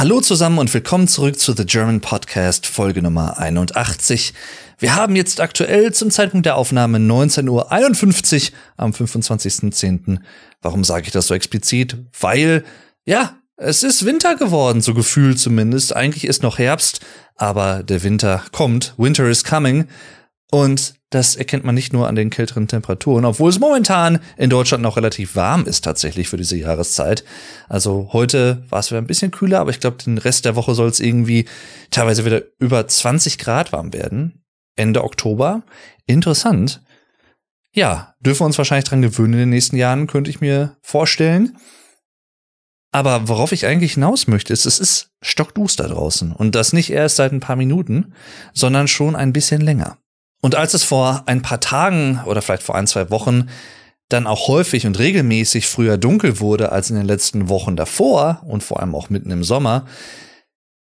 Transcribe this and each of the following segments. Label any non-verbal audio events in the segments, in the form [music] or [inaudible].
Hallo zusammen und willkommen zurück zu The German Podcast Folge Nummer 81. Wir haben jetzt aktuell zum Zeitpunkt der Aufnahme 19.51 Uhr am 25.10. Warum sage ich das so explizit? Weil, ja, es ist Winter geworden, so gefühlt zumindest. Eigentlich ist noch Herbst, aber der Winter kommt. Winter is coming. Und das erkennt man nicht nur an den kälteren Temperaturen, obwohl es momentan in Deutschland noch relativ warm ist tatsächlich für diese Jahreszeit. Also heute war es wieder ein bisschen kühler, aber ich glaube, den Rest der Woche soll es irgendwie teilweise wieder über 20 Grad warm werden. Ende Oktober. Interessant. Ja, dürfen wir uns wahrscheinlich dran gewöhnen in den nächsten Jahren, könnte ich mir vorstellen. Aber worauf ich eigentlich hinaus möchte, ist, es ist stockduster draußen. Und das nicht erst seit ein paar Minuten, sondern schon ein bisschen länger. Und als es vor ein paar Tagen oder vielleicht vor ein, zwei Wochen dann auch häufig und regelmäßig früher dunkel wurde als in den letzten Wochen davor und vor allem auch mitten im Sommer,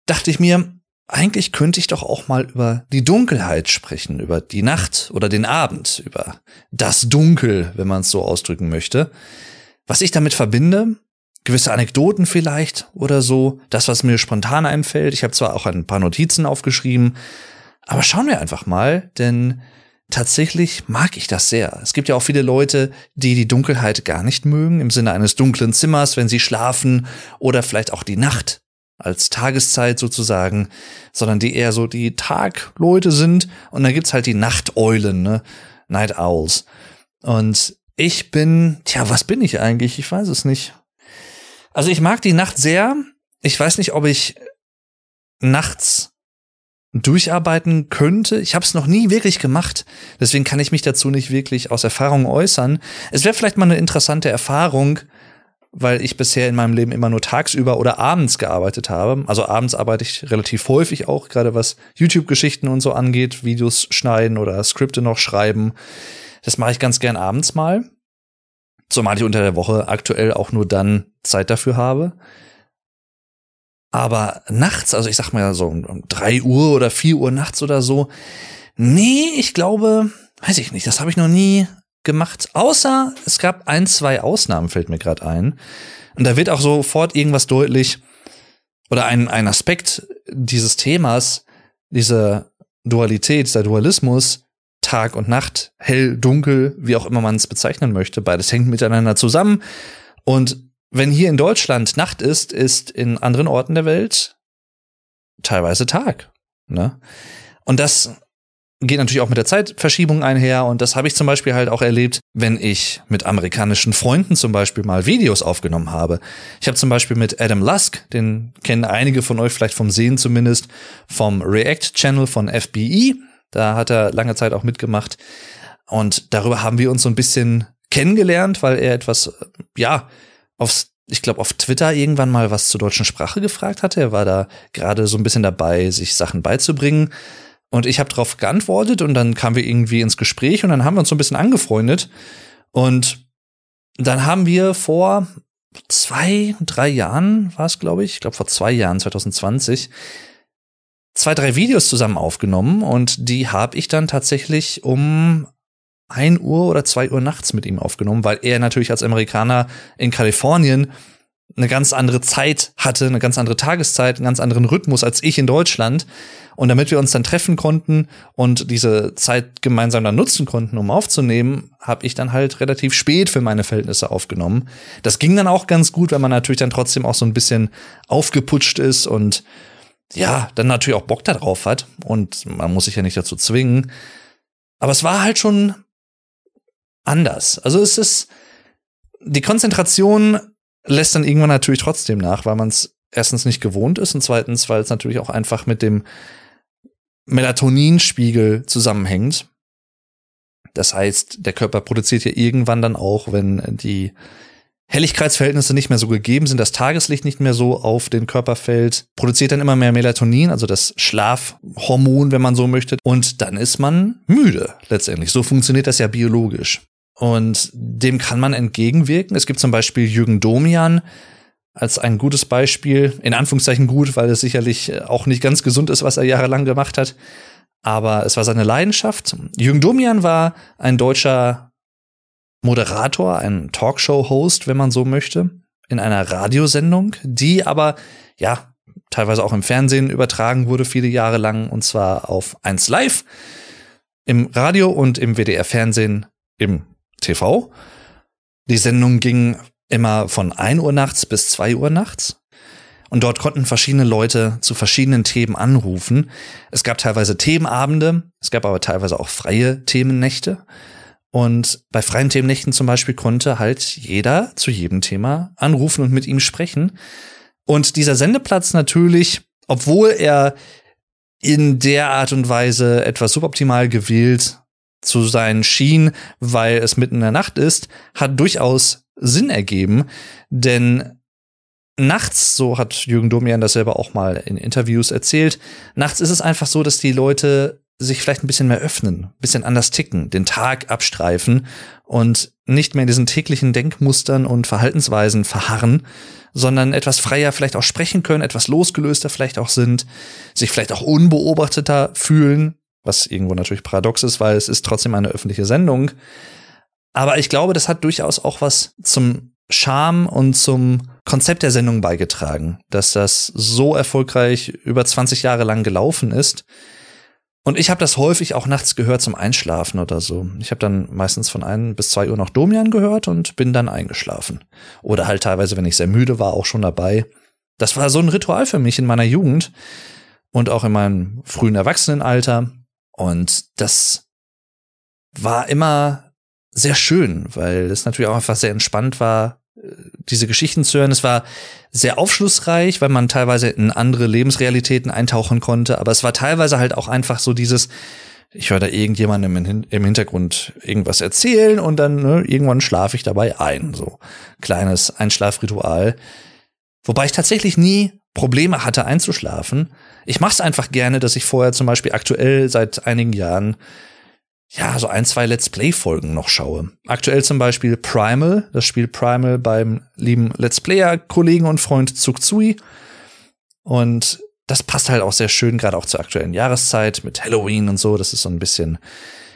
dachte ich mir, eigentlich könnte ich doch auch mal über die Dunkelheit sprechen, über die Nacht oder den Abend, über das Dunkel, wenn man es so ausdrücken möchte. Was ich damit verbinde, gewisse Anekdoten vielleicht oder so, das, was mir spontan einfällt. Ich habe zwar auch ein paar Notizen aufgeschrieben, aber schauen wir einfach mal, denn tatsächlich mag ich das sehr. Es gibt ja auch viele Leute, die die Dunkelheit gar nicht mögen, im Sinne eines dunklen Zimmers, wenn sie schlafen oder vielleicht auch die Nacht als Tageszeit sozusagen, sondern die eher so die Tagleute sind und dann gibt's halt die Nachteulen, ne? Night Owls. Und ich bin, tja, was bin ich eigentlich? Ich weiß es nicht. Also ich mag die Nacht sehr. Ich weiß nicht, ob ich nachts durcharbeiten könnte. Ich habe es noch nie wirklich gemacht, deswegen kann ich mich dazu nicht wirklich aus Erfahrung äußern. Es wäre vielleicht mal eine interessante Erfahrung, weil ich bisher in meinem Leben immer nur tagsüber oder abends gearbeitet habe. Also abends arbeite ich relativ häufig auch, gerade was YouTube-Geschichten und so angeht, Videos schneiden oder Skripte noch schreiben. Das mache ich ganz gern abends mal. Zumal ich unter der Woche aktuell auch nur dann Zeit dafür habe. Aber nachts, also ich sag mal so um drei Uhr oder vier Uhr nachts oder so, nee, ich glaube, weiß ich nicht, das habe ich noch nie gemacht. Außer es gab ein, zwei Ausnahmen, fällt mir gerade ein. Und da wird auch sofort irgendwas deutlich oder ein, ein Aspekt dieses Themas, diese Dualität, dieser Dualismus, Tag und Nacht, hell, dunkel, wie auch immer man es bezeichnen möchte, beides hängt miteinander zusammen. Und wenn hier in Deutschland Nacht ist, ist in anderen Orten der Welt teilweise Tag. Ne? Und das geht natürlich auch mit der Zeitverschiebung einher und das habe ich zum Beispiel halt auch erlebt, wenn ich mit amerikanischen Freunden zum Beispiel mal Videos aufgenommen habe. Ich habe zum Beispiel mit Adam Lusk, den kennen einige von euch vielleicht vom Sehen zumindest, vom React-Channel von FBI, da hat er lange Zeit auch mitgemacht und darüber haben wir uns so ein bisschen kennengelernt, weil er etwas, ja, aufs ich glaube, auf Twitter irgendwann mal was zur deutschen Sprache gefragt hatte. Er war da gerade so ein bisschen dabei, sich Sachen beizubringen. Und ich habe darauf geantwortet und dann kamen wir irgendwie ins Gespräch und dann haben wir uns so ein bisschen angefreundet. Und dann haben wir vor zwei, drei Jahren, war es, glaube ich, ich glaube vor zwei Jahren, 2020, zwei, drei Videos zusammen aufgenommen und die habe ich dann tatsächlich um 1 Uhr oder 2 Uhr nachts mit ihm aufgenommen, weil er natürlich als Amerikaner in Kalifornien eine ganz andere Zeit hatte, eine ganz andere Tageszeit, einen ganz anderen Rhythmus als ich in Deutschland. Und damit wir uns dann treffen konnten und diese Zeit gemeinsam dann nutzen konnten, um aufzunehmen, habe ich dann halt relativ spät für meine Verhältnisse aufgenommen. Das ging dann auch ganz gut, weil man natürlich dann trotzdem auch so ein bisschen aufgeputscht ist und ja, dann natürlich auch Bock darauf hat. Und man muss sich ja nicht dazu zwingen. Aber es war halt schon anders. Also es ist, die Konzentration lässt dann irgendwann natürlich trotzdem nach, weil man es erstens nicht gewohnt ist und zweitens, weil es natürlich auch einfach mit dem Melatoninspiegel zusammenhängt. Das heißt, der Körper produziert ja irgendwann dann auch, wenn die Helligkeitsverhältnisse nicht mehr so gegeben sind, das Tageslicht nicht mehr so auf den Körper fällt, produziert dann immer mehr Melatonin, also das Schlafhormon, wenn man so möchte, und dann ist man müde letztendlich. So funktioniert das ja biologisch. Und dem kann man entgegenwirken. Es gibt zum Beispiel Jürgen Domian als ein gutes Beispiel, in Anführungszeichen gut, weil es sicherlich auch nicht ganz gesund ist, was er jahrelang gemacht hat. Aber es war seine Leidenschaft. Jürgen Domian war ein deutscher Moderator, ein Talkshow-Host, wenn man so möchte, in einer Radiosendung, die aber, ja, teilweise auch im Fernsehen übertragen wurde, viele Jahre lang, und zwar auf 1 Live, im Radio und im WDR-Fernsehen im TV. Die Sendung ging immer von 1 Uhr nachts bis 2 Uhr nachts. Und dort konnten verschiedene Leute zu verschiedenen Themen anrufen. Es gab teilweise Themenabende, es gab aber teilweise auch freie Themennächte. Und bei freien Themennächten zum Beispiel konnte halt jeder zu jedem Thema anrufen und mit ihm sprechen. Und dieser Sendeplatz natürlich, obwohl er in der Art und Weise etwas suboptimal gewählt zu sein schien, weil es mitten in der Nacht ist, hat durchaus Sinn ergeben, denn nachts, so hat Jürgen Domian das selber auch mal in Interviews erzählt, nachts ist es einfach so, dass die Leute sich vielleicht ein bisschen mehr öffnen, ein bisschen anders ticken, den Tag abstreifen und nicht mehr in diesen täglichen Denkmustern und Verhaltensweisen verharren, sondern etwas freier vielleicht auch sprechen können, etwas losgelöster vielleicht auch sind, sich vielleicht auch unbeobachteter fühlen, was irgendwo natürlich paradox ist, weil es ist trotzdem eine öffentliche Sendung. Aber ich glaube, das hat durchaus auch was zum Charme und zum Konzept der Sendung beigetragen, dass das so erfolgreich über 20 Jahre lang gelaufen ist. Und ich habe das häufig auch nachts gehört zum Einschlafen oder so. Ich habe dann meistens von ein bis zwei Uhr noch Domian gehört und bin dann eingeschlafen. Oder halt teilweise, wenn ich sehr müde war, auch schon dabei. Das war so ein Ritual für mich in meiner Jugend und auch in meinem frühen Erwachsenenalter. Und das war immer sehr schön, weil es natürlich auch einfach sehr entspannt war, diese Geschichten zu hören. Es war sehr aufschlussreich, weil man teilweise in andere Lebensrealitäten eintauchen konnte, aber es war teilweise halt auch einfach so dieses, ich höre da irgendjemandem im Hintergrund irgendwas erzählen und dann ne, irgendwann schlafe ich dabei ein. So kleines Einschlafritual. Wobei ich tatsächlich nie Probleme hatte einzuschlafen. Ich mache es einfach gerne, dass ich vorher zum Beispiel aktuell seit einigen Jahren ja, so ein, zwei Let's Play-Folgen noch schaue. Aktuell zum Beispiel Primal, das Spiel Primal beim lieben Let's Player-Kollegen und Freund Tsuktsui. Und das passt halt auch sehr schön, gerade auch zur aktuellen Jahreszeit mit Halloween und so. Das ist so ein bisschen,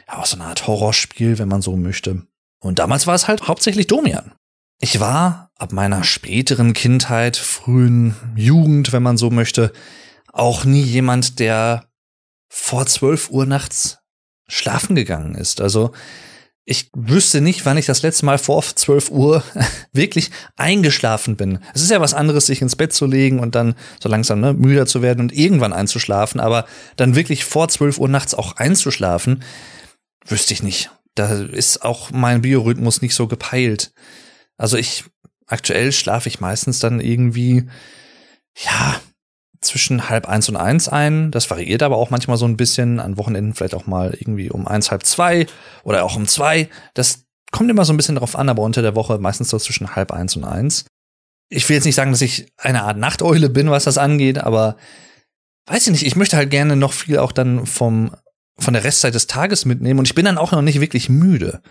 ja, auch so eine Art Horrorspiel, wenn man so möchte. Und damals war es halt hauptsächlich Domian. Ich war ab meiner späteren Kindheit, frühen Jugend, wenn man so möchte, auch nie jemand, der vor zwölf Uhr nachts schlafen gegangen ist. Also ich wüsste nicht, wann ich das letzte Mal vor 12 Uhr [laughs] wirklich eingeschlafen bin. Es ist ja was anderes, sich ins Bett zu legen und dann so langsam ne, müder zu werden und irgendwann einzuschlafen, aber dann wirklich vor 12 Uhr nachts auch einzuschlafen, wüsste ich nicht. Da ist auch mein Biorhythmus nicht so gepeilt. Also ich, aktuell schlafe ich meistens dann irgendwie, ja, zwischen halb eins und eins ein. Das variiert aber auch manchmal so ein bisschen. An Wochenenden vielleicht auch mal irgendwie um eins, halb zwei oder auch um zwei. Das kommt immer so ein bisschen drauf an, aber unter der Woche meistens so zwischen halb eins und eins. Ich will jetzt nicht sagen, dass ich eine Art Nachteule bin, was das angeht, aber weiß ich nicht, ich möchte halt gerne noch viel auch dann vom, von der Restzeit des Tages mitnehmen und ich bin dann auch noch nicht wirklich müde.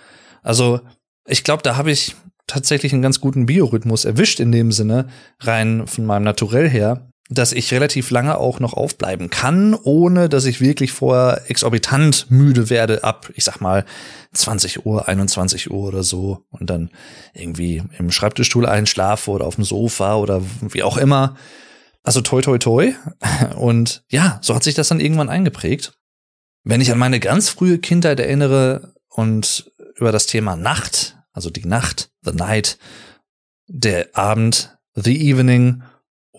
Also, ich glaube, da habe ich tatsächlich einen ganz guten Biorhythmus erwischt in dem Sinne, rein von meinem Naturell her dass ich relativ lange auch noch aufbleiben kann, ohne dass ich wirklich vorher exorbitant müde werde ab, ich sag mal, 20 Uhr, 21 Uhr oder so und dann irgendwie im Schreibtischstuhl einschlafe oder auf dem Sofa oder wie auch immer. Also toi toi toi. [laughs] Und ja, so hat sich das dann irgendwann eingeprägt. Wenn ich an meine ganz frühe Kindheit erinnere und über das Thema Nacht, also die Nacht, the night, der Abend, the evening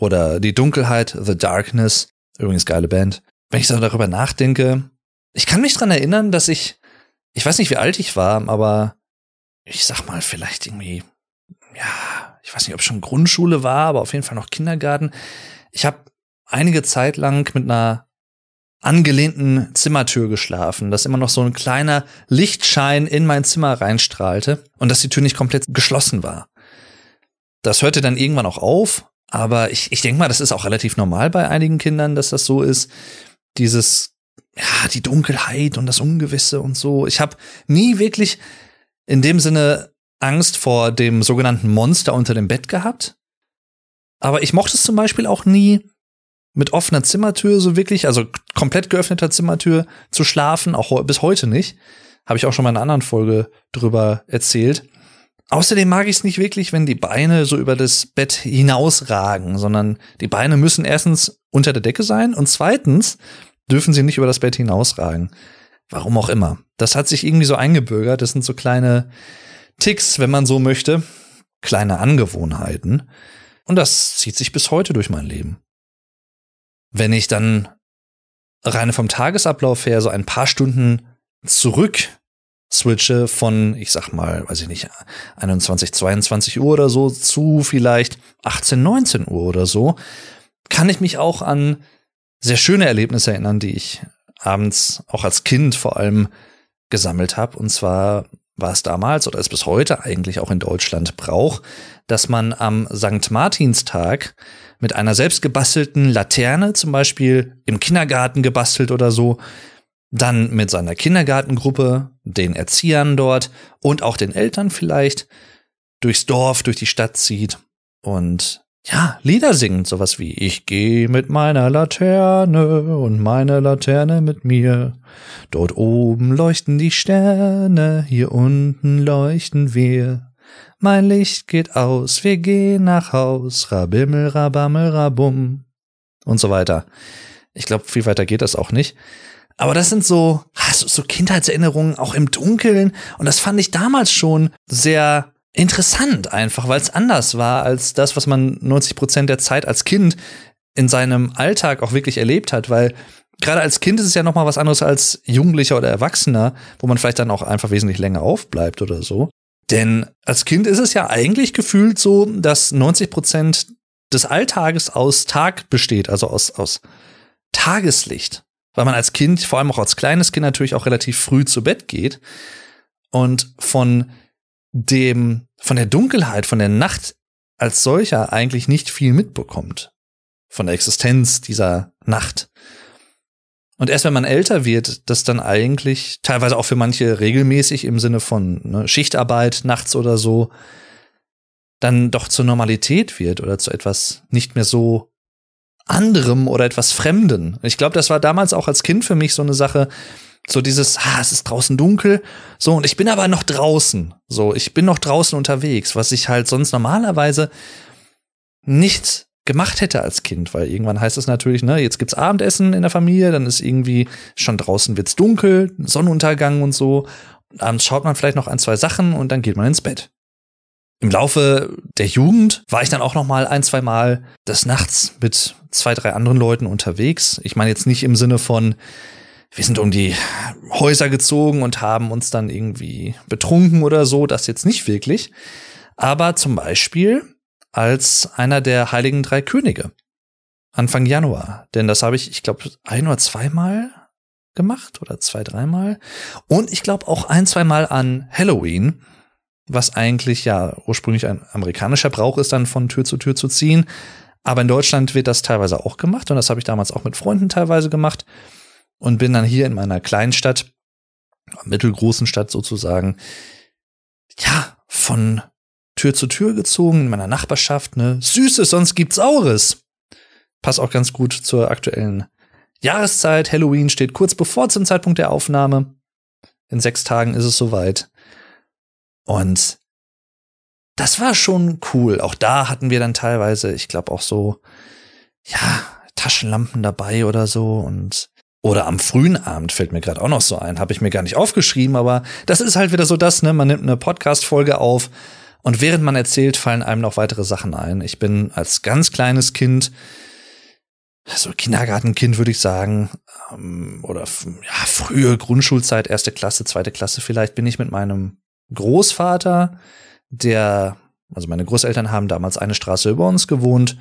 oder Die Dunkelheit, The Darkness, übrigens geile Band. Wenn ich so darüber nachdenke, ich kann mich dran erinnern, dass ich, ich weiß nicht, wie alt ich war, aber ich sag mal, vielleicht irgendwie, ja, ich weiß nicht, ob es schon Grundschule war, aber auf jeden Fall noch Kindergarten. Ich habe einige Zeit lang mit einer angelehnten Zimmertür geschlafen, dass immer noch so ein kleiner Lichtschein in mein Zimmer reinstrahlte und dass die Tür nicht komplett geschlossen war. Das hörte dann irgendwann auch auf aber ich, ich denke mal, das ist auch relativ normal bei einigen Kindern, dass das so ist. Dieses, ja, die Dunkelheit und das Ungewisse und so. Ich habe nie wirklich in dem Sinne Angst vor dem sogenannten Monster unter dem Bett gehabt. Aber ich mochte es zum Beispiel auch nie, mit offener Zimmertür so wirklich, also komplett geöffneter Zimmertür zu schlafen, auch bis heute nicht. Habe ich auch schon mal in einer anderen Folge drüber erzählt. Außerdem mag ich es nicht wirklich, wenn die Beine so über das Bett hinausragen, sondern die Beine müssen erstens unter der Decke sein und zweitens dürfen sie nicht über das Bett hinausragen. Warum auch immer. Das hat sich irgendwie so eingebürgert. Das sind so kleine Ticks, wenn man so möchte. Kleine Angewohnheiten. Und das zieht sich bis heute durch mein Leben. Wenn ich dann rein vom Tagesablauf her so ein paar Stunden zurück switche von, ich sag mal, weiß ich nicht, 21, 22 Uhr oder so zu vielleicht 18, 19 Uhr oder so, kann ich mich auch an sehr schöne Erlebnisse erinnern, die ich abends auch als Kind vor allem gesammelt habe. Und zwar war es damals oder ist bis heute eigentlich auch in Deutschland Brauch, dass man am St. Martinstag mit einer selbst gebastelten Laterne, zum Beispiel im Kindergarten gebastelt oder so, dann mit seiner Kindergartengruppe, den Erziehern dort und auch den Eltern vielleicht durchs Dorf, durch die Stadt zieht und ja, Lieder singt, sowas wie Ich gehe mit meiner Laterne und meine Laterne mit mir. Dort oben leuchten die Sterne, hier unten leuchten wir. Mein Licht geht aus, wir gehen nach Haus, rabimmel, rabammel, rabum. Und so weiter. Ich glaube, viel weiter geht das auch nicht. Aber das sind so, so Kindheitserinnerungen, auch im Dunkeln. Und das fand ich damals schon sehr interessant einfach, weil es anders war als das, was man 90 Prozent der Zeit als Kind in seinem Alltag auch wirklich erlebt hat, weil gerade als Kind ist es ja noch mal was anderes als Jugendlicher oder Erwachsener, wo man vielleicht dann auch einfach wesentlich länger aufbleibt oder so. Denn als Kind ist es ja eigentlich gefühlt so, dass 90 Prozent des Alltages aus Tag besteht, also aus, aus Tageslicht. Weil man als Kind, vor allem auch als kleines Kind natürlich auch relativ früh zu Bett geht und von dem, von der Dunkelheit, von der Nacht als solcher eigentlich nicht viel mitbekommt. Von der Existenz dieser Nacht. Und erst wenn man älter wird, das dann eigentlich teilweise auch für manche regelmäßig im Sinne von ne, Schichtarbeit nachts oder so, dann doch zur Normalität wird oder zu etwas nicht mehr so anderem oder etwas Fremden. Ich glaube, das war damals auch als Kind für mich so eine Sache, so dieses, ah, es ist draußen dunkel, so, und ich bin aber noch draußen. So, ich bin noch draußen unterwegs, was ich halt sonst normalerweise nicht gemacht hätte als Kind, weil irgendwann heißt es natürlich, ne, jetzt gibt's Abendessen in der Familie, dann ist irgendwie schon draußen wird's dunkel, Sonnenuntergang und so. Abends schaut man vielleicht noch ein, zwei Sachen und dann geht man ins Bett. Im Laufe der Jugend war ich dann auch noch mal ein, zwei Mal des Nachts mit zwei, drei anderen Leuten unterwegs. Ich meine jetzt nicht im Sinne von, wir sind um die Häuser gezogen und haben uns dann irgendwie betrunken oder so, das jetzt nicht wirklich. Aber zum Beispiel als einer der heiligen drei Könige. Anfang Januar. Denn das habe ich, ich glaube, ein oder zweimal gemacht oder zwei, dreimal. Und ich glaube auch ein, zweimal an Halloween, was eigentlich ja ursprünglich ein amerikanischer Brauch ist, dann von Tür zu Tür zu ziehen. Aber in Deutschland wird das teilweise auch gemacht und das habe ich damals auch mit Freunden teilweise gemacht und bin dann hier in meiner kleinen Stadt, mittelgroßen Stadt sozusagen, ja, von Tür zu Tür gezogen in meiner Nachbarschaft, ne? Süßes, sonst gibt's Saures. Passt auch ganz gut zur aktuellen Jahreszeit. Halloween steht kurz bevor zum Zeitpunkt der Aufnahme. In sechs Tagen ist es soweit. Und das war schon cool. Auch da hatten wir dann teilweise, ich glaube auch so, ja, Taschenlampen dabei oder so und oder am frühen Abend fällt mir gerade auch noch so ein, habe ich mir gar nicht aufgeschrieben, aber das ist halt wieder so das, ne, man nimmt eine Podcast Folge auf und während man erzählt, fallen einem noch weitere Sachen ein. Ich bin als ganz kleines Kind so Kindergartenkind würde ich sagen, ähm, oder ja, frühe Grundschulzeit, erste Klasse, zweite Klasse vielleicht, bin ich mit meinem Großvater, der, also meine Großeltern haben damals eine Straße über uns gewohnt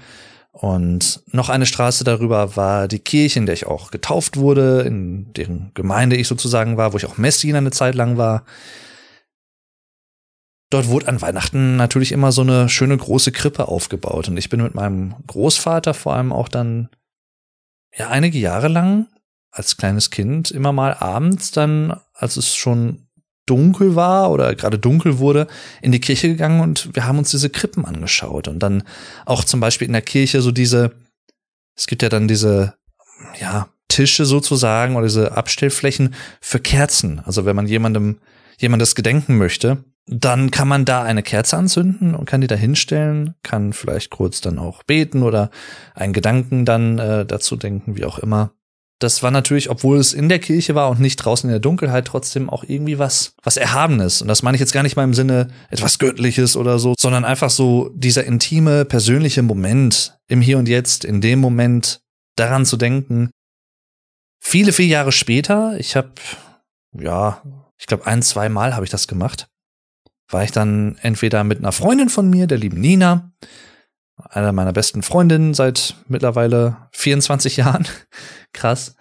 und noch eine Straße darüber war die Kirche, in der ich auch getauft wurde, in deren Gemeinde ich sozusagen war, wo ich auch Messdiener eine Zeit lang war. Dort wurde an Weihnachten natürlich immer so eine schöne große Krippe aufgebaut. Und ich bin mit meinem Großvater vor allem auch dann, ja, einige Jahre lang als kleines Kind immer mal abends dann, als es schon dunkel war oder gerade dunkel wurde, in die Kirche gegangen und wir haben uns diese Krippen angeschaut. Und dann auch zum Beispiel in der Kirche so diese, es gibt ja dann diese, ja, Tische sozusagen oder diese Abstellflächen für Kerzen. Also wenn man jemandem, jemandes gedenken möchte, dann kann man da eine Kerze anzünden und kann die da hinstellen, kann vielleicht kurz dann auch beten oder einen Gedanken dann äh, dazu denken, wie auch immer. Das war natürlich, obwohl es in der Kirche war und nicht draußen in der Dunkelheit, trotzdem auch irgendwie was, was Erhabenes. Und das meine ich jetzt gar nicht mal im Sinne etwas Göttliches oder so, sondern einfach so dieser intime, persönliche Moment im Hier und Jetzt, in dem Moment daran zu denken. Viele, viele Jahre später, ich habe, ja, ich glaube ein, zwei Mal habe ich das gemacht, war ich dann entweder mit einer Freundin von mir, der lieben Nina, einer meiner besten Freundinnen seit mittlerweile 24 Jahren. [laughs] Krass.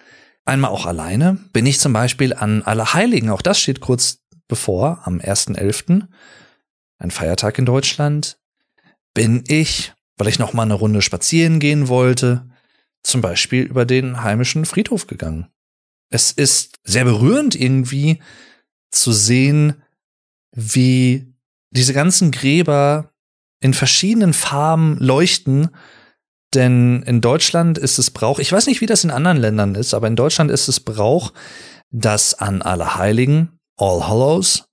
Einmal auch alleine. Bin ich zum Beispiel an Allerheiligen, auch das steht kurz bevor, am 1.11., ein Feiertag in Deutschland, bin ich, weil ich noch mal eine Runde spazieren gehen wollte, zum Beispiel über den heimischen Friedhof gegangen. Es ist sehr berührend irgendwie zu sehen, wie diese ganzen Gräber in verschiedenen Farben leuchten. Denn in Deutschland ist es Brauch, ich weiß nicht, wie das in anderen Ländern ist, aber in Deutschland ist es Brauch, dass an Allerheiligen, All Hallows,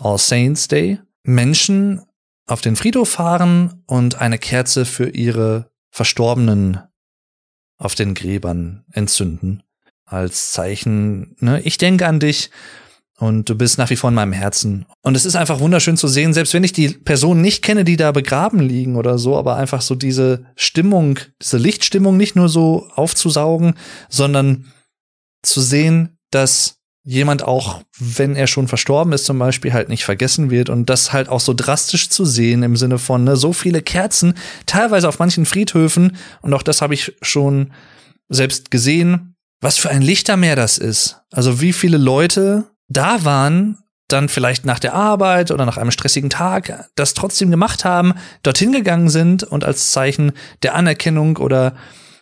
All Saints Day Menschen auf den Friedhof fahren und eine Kerze für ihre Verstorbenen auf den Gräbern entzünden. Als Zeichen, ne, ich denke an dich und du bist nach wie vor in meinem Herzen. Und es ist einfach wunderschön zu sehen, selbst wenn ich die Personen nicht kenne, die da begraben liegen oder so, aber einfach so diese Stimmung, diese Lichtstimmung nicht nur so aufzusaugen, sondern zu sehen, dass jemand auch, wenn er schon verstorben ist zum Beispiel, halt nicht vergessen wird und das halt auch so drastisch zu sehen im Sinne von ne, so viele Kerzen, teilweise auf manchen Friedhöfen und auch das habe ich schon selbst gesehen, was für ein Lichtermeer das ist. Also wie viele Leute da waren, dann vielleicht nach der Arbeit oder nach einem stressigen Tag das trotzdem gemacht haben, dorthin gegangen sind und als Zeichen der Anerkennung oder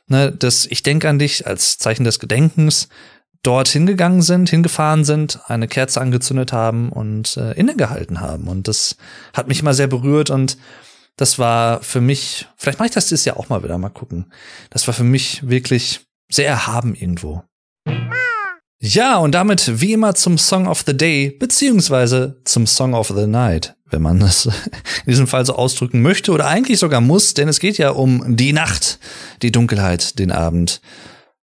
ne, des Ich denke an dich, als Zeichen des Gedenkens dort hingegangen sind, hingefahren sind, eine Kerze angezündet haben und äh, innegehalten haben. Und das hat mich immer sehr berührt und das war für mich, vielleicht mache ich das dieses Jahr auch mal wieder, mal gucken. Das war für mich wirklich sehr erhaben irgendwo. Ja, und damit wie immer zum Song of the Day, beziehungsweise zum Song of the Night, wenn man das [laughs] in diesem Fall so ausdrücken möchte oder eigentlich sogar muss, denn es geht ja um die Nacht, die Dunkelheit, den Abend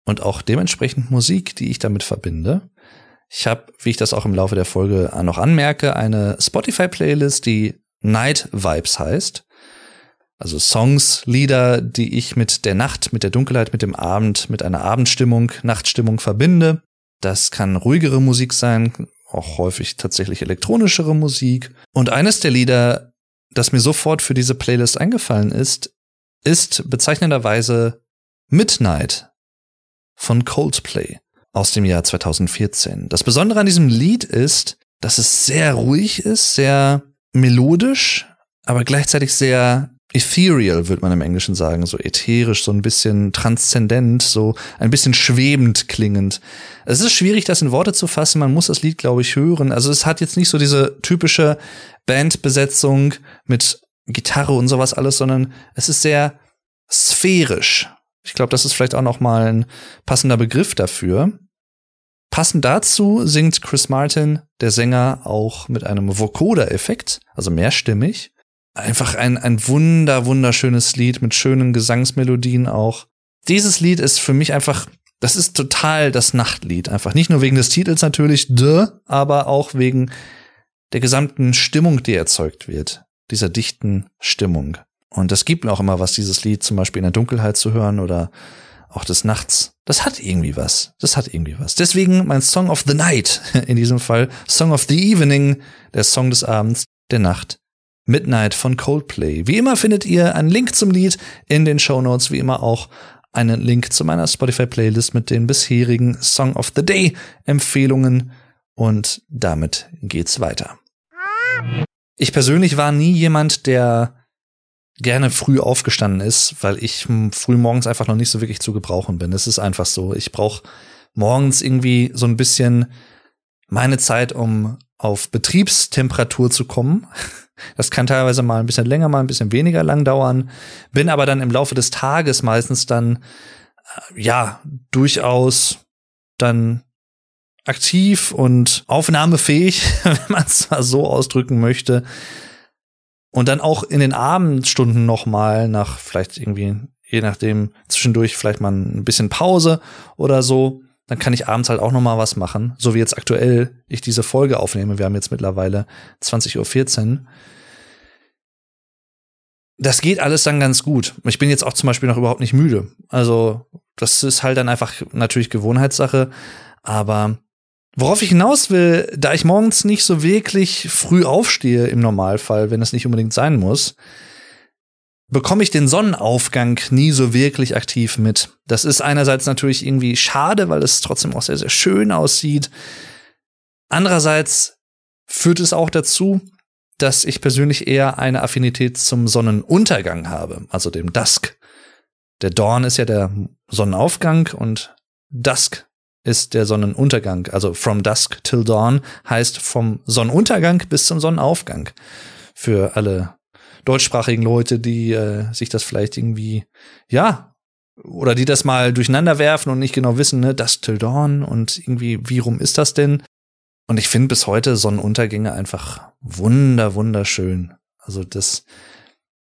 und auch dementsprechend Musik, die ich damit verbinde. Ich habe, wie ich das auch im Laufe der Folge noch anmerke, eine Spotify-Playlist, die Night Vibes heißt. Also Songs, Lieder, die ich mit der Nacht, mit der Dunkelheit, mit dem Abend, mit einer Abendstimmung, Nachtstimmung verbinde. Das kann ruhigere Musik sein, auch häufig tatsächlich elektronischere Musik. Und eines der Lieder, das mir sofort für diese Playlist eingefallen ist, ist bezeichnenderweise Midnight von Coldplay aus dem Jahr 2014. Das Besondere an diesem Lied ist, dass es sehr ruhig ist, sehr melodisch, aber gleichzeitig sehr ethereal, würde man im Englischen sagen, so ätherisch, so ein bisschen transzendent, so ein bisschen schwebend klingend. Es ist schwierig, das in Worte zu fassen. Man muss das Lied, glaube ich, hören. Also es hat jetzt nicht so diese typische Bandbesetzung mit Gitarre und sowas alles, sondern es ist sehr sphärisch. Ich glaube, das ist vielleicht auch noch mal ein passender Begriff dafür. Passend dazu singt Chris Martin, der Sänger, auch mit einem Vocoder-Effekt, also mehrstimmig einfach ein, ein wunder, wunderschönes Lied mit schönen Gesangsmelodien auch. Dieses Lied ist für mich einfach, das ist total das Nachtlied. Einfach nicht nur wegen des Titels natürlich, duh, aber auch wegen der gesamten Stimmung, die erzeugt wird. Dieser dichten Stimmung. Und das gibt mir auch immer was, dieses Lied zum Beispiel in der Dunkelheit zu hören oder auch des Nachts. Das hat irgendwie was. Das hat irgendwie was. Deswegen mein Song of the Night [laughs] in diesem Fall. Song of the Evening, der Song des Abends, der Nacht Midnight von Coldplay. Wie immer findet ihr einen Link zum Lied in den Show Notes, wie immer auch einen Link zu meiner Spotify-Playlist mit den bisherigen Song of the Day Empfehlungen und damit geht's weiter. Ich persönlich war nie jemand, der gerne früh aufgestanden ist, weil ich früh morgens einfach noch nicht so wirklich zu gebrauchen bin. Es ist einfach so. Ich brauche morgens irgendwie so ein bisschen meine Zeit, um auf Betriebstemperatur zu kommen. [laughs] Das kann teilweise mal ein bisschen länger, mal ein bisschen weniger lang dauern. Bin aber dann im Laufe des Tages meistens dann, äh, ja, durchaus dann aktiv und aufnahmefähig, [laughs] wenn man es mal so ausdrücken möchte. Und dann auch in den Abendstunden noch mal nach vielleicht irgendwie je nachdem zwischendurch vielleicht mal ein bisschen Pause oder so, dann kann ich abends halt auch noch mal was machen, so wie jetzt aktuell ich diese Folge aufnehme. Wir haben jetzt mittlerweile 20:14 Uhr. Das geht alles dann ganz gut. Ich bin jetzt auch zum Beispiel noch überhaupt nicht müde. Also das ist halt dann einfach natürlich Gewohnheitssache. Aber Worauf ich hinaus will, da ich morgens nicht so wirklich früh aufstehe im Normalfall, wenn es nicht unbedingt sein muss, bekomme ich den Sonnenaufgang nie so wirklich aktiv mit. Das ist einerseits natürlich irgendwie schade, weil es trotzdem auch sehr, sehr schön aussieht. Andererseits führt es auch dazu, dass ich persönlich eher eine Affinität zum Sonnenuntergang habe, also dem Dusk. Der Dawn ist ja der Sonnenaufgang und Dusk ist der Sonnenuntergang. Also from dusk till dawn heißt vom Sonnenuntergang bis zum Sonnenaufgang. Für alle deutschsprachigen Leute, die äh, sich das vielleicht irgendwie, ja, oder die das mal durcheinander werfen und nicht genau wissen, ne, dusk till dawn und irgendwie, wie rum ist das denn? Und ich finde bis heute Sonnenuntergänge einfach wunder, wunderschön. Also das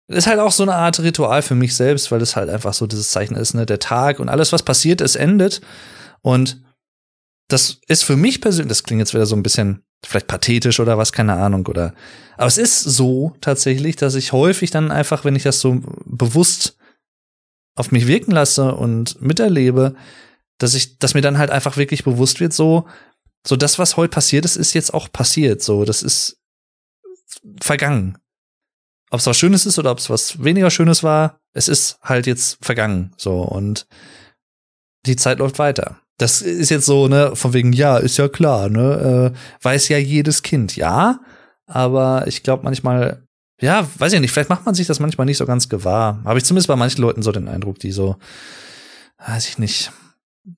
ist halt auch so eine Art Ritual für mich selbst, weil es halt einfach so dieses Zeichen ist, ne, der Tag und alles, was passiert, es endet. Und das ist für mich persönlich, das klingt jetzt wieder so ein bisschen vielleicht pathetisch oder was, keine Ahnung, oder. Aber es ist so tatsächlich, dass ich häufig dann einfach, wenn ich das so bewusst auf mich wirken lasse und miterlebe, dass ich, dass mir dann halt einfach wirklich bewusst wird, so, so das, was heute passiert ist, ist jetzt auch passiert, so, das ist vergangen. Ob es was Schönes ist oder ob es was weniger Schönes war, es ist halt jetzt vergangen, so, und die Zeit läuft weiter. Das ist jetzt so, ne, von wegen, ja, ist ja klar, ne, äh, weiß ja jedes Kind, ja, aber ich glaube manchmal, ja, weiß ich nicht, vielleicht macht man sich das manchmal nicht so ganz gewahr. Habe ich zumindest bei manchen Leuten so den Eindruck, die so, weiß ich nicht,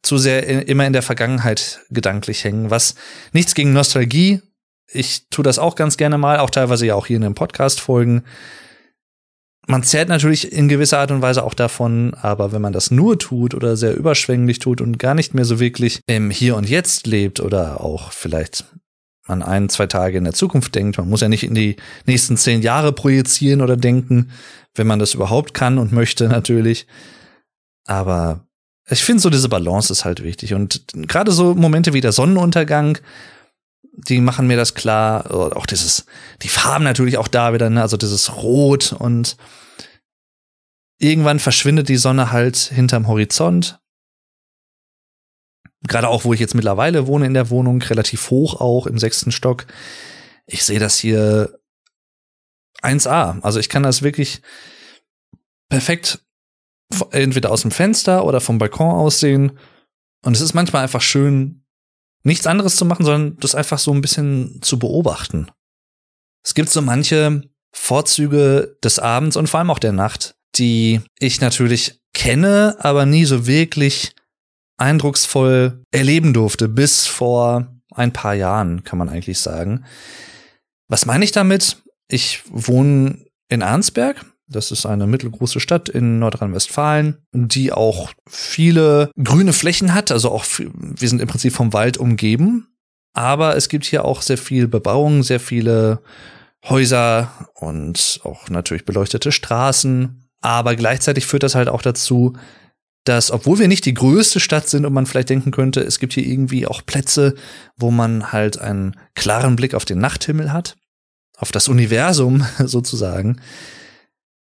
zu sehr in, immer in der Vergangenheit gedanklich hängen, was nichts gegen Nostalgie. Ich tue das auch ganz gerne mal, auch teilweise ja auch hier in den Podcast-Folgen man zehrt natürlich in gewisser Art und Weise auch davon, aber wenn man das nur tut oder sehr überschwänglich tut und gar nicht mehr so wirklich im Hier und Jetzt lebt oder auch vielleicht an ein, zwei Tage in der Zukunft denkt, man muss ja nicht in die nächsten zehn Jahre projizieren oder denken, wenn man das überhaupt kann und möchte natürlich. Aber ich finde so diese Balance ist halt wichtig und gerade so Momente wie der Sonnenuntergang, die machen mir das klar. Auch dieses, die Farben natürlich auch da wieder, ne? also dieses Rot und irgendwann verschwindet die Sonne halt hinterm Horizont. Gerade auch, wo ich jetzt mittlerweile wohne in der Wohnung, relativ hoch auch im sechsten Stock. Ich sehe das hier 1A. Also ich kann das wirklich perfekt entweder aus dem Fenster oder vom Balkon aussehen. Und es ist manchmal einfach schön, nichts anderes zu machen, sondern das einfach so ein bisschen zu beobachten. Es gibt so manche Vorzüge des Abends und vor allem auch der Nacht, die ich natürlich kenne, aber nie so wirklich eindrucksvoll erleben durfte, bis vor ein paar Jahren, kann man eigentlich sagen. Was meine ich damit? Ich wohne in Arnsberg, das ist eine mittelgroße Stadt in Nordrhein-Westfalen, die auch viele grüne Flächen hat. Also auch, wir sind im Prinzip vom Wald umgeben. Aber es gibt hier auch sehr viel Bebauung, sehr viele Häuser und auch natürlich beleuchtete Straßen. Aber gleichzeitig führt das halt auch dazu, dass, obwohl wir nicht die größte Stadt sind und man vielleicht denken könnte, es gibt hier irgendwie auch Plätze, wo man halt einen klaren Blick auf den Nachthimmel hat, auf das Universum [laughs] sozusagen,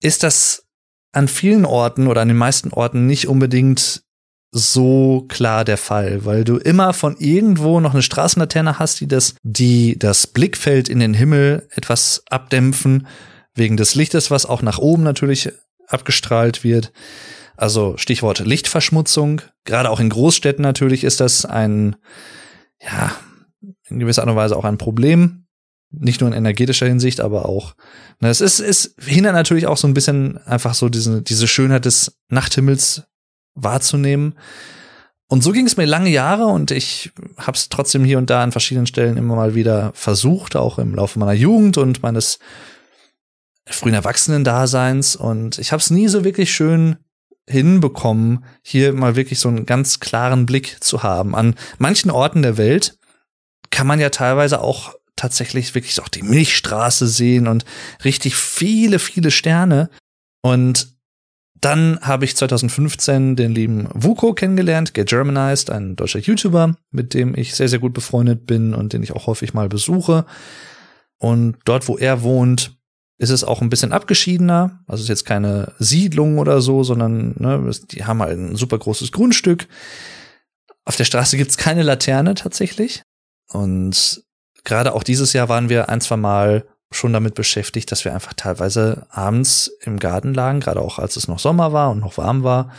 ist das an vielen Orten oder an den meisten Orten nicht unbedingt so klar der Fall, weil du immer von irgendwo noch eine Straßenlaterne hast, die das, die das Blickfeld in den Himmel etwas abdämpfen, wegen des Lichtes, was auch nach oben natürlich abgestrahlt wird. Also Stichwort Lichtverschmutzung. Gerade auch in Großstädten natürlich ist das ein, ja, in gewisser Art und Weise auch ein Problem. Nicht nur in energetischer Hinsicht, aber auch. Ne, es ist, es hindert natürlich auch so ein bisschen einfach so diese, diese Schönheit des Nachthimmels wahrzunehmen. Und so ging es mir lange Jahre und ich habe es trotzdem hier und da an verschiedenen Stellen immer mal wieder versucht, auch im Laufe meiner Jugend und meines frühen Erwachsenen-Daseins. Und ich habe es nie so wirklich schön hinbekommen, hier mal wirklich so einen ganz klaren Blick zu haben. An manchen Orten der Welt kann man ja teilweise auch tatsächlich wirklich auch die Milchstraße sehen und richtig viele, viele Sterne. Und dann habe ich 2015 den lieben Vuko kennengelernt, Get Germanized, ein deutscher YouTuber, mit dem ich sehr, sehr gut befreundet bin und den ich auch häufig mal besuche. Und dort, wo er wohnt, ist es auch ein bisschen abgeschiedener. Also es ist jetzt keine Siedlung oder so, sondern ne, die haben halt ein super großes Grundstück. Auf der Straße gibt's keine Laterne tatsächlich. Und gerade auch dieses Jahr waren wir ein, zwei Mal schon damit beschäftigt, dass wir einfach teilweise abends im Garten lagen, gerade auch als es noch Sommer war und noch warm war.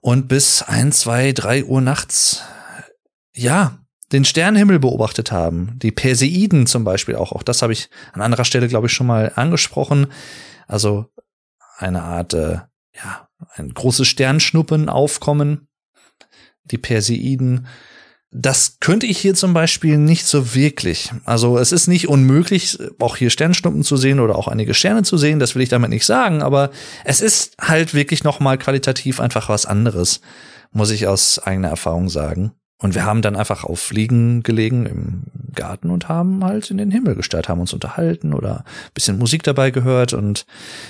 Und bis ein, zwei, drei Uhr nachts, ja, den Sternenhimmel beobachtet haben. Die Perseiden zum Beispiel auch. Auch das habe ich an anderer Stelle, glaube ich, schon mal angesprochen. Also eine Art, äh, ja, ein großes Sternschnuppen aufkommen. Die Perseiden das könnte ich hier zum Beispiel nicht so wirklich. Also es ist nicht unmöglich, auch hier Sternschnuppen zu sehen oder auch einige Sterne zu sehen. Das will ich damit nicht sagen, aber es ist halt wirklich noch mal qualitativ einfach was anderes, muss ich aus eigener Erfahrung sagen. Und wir haben dann einfach auf Fliegen gelegen im Garten und haben halt in den Himmel gestarrt, haben uns unterhalten oder bisschen Musik dabei gehört und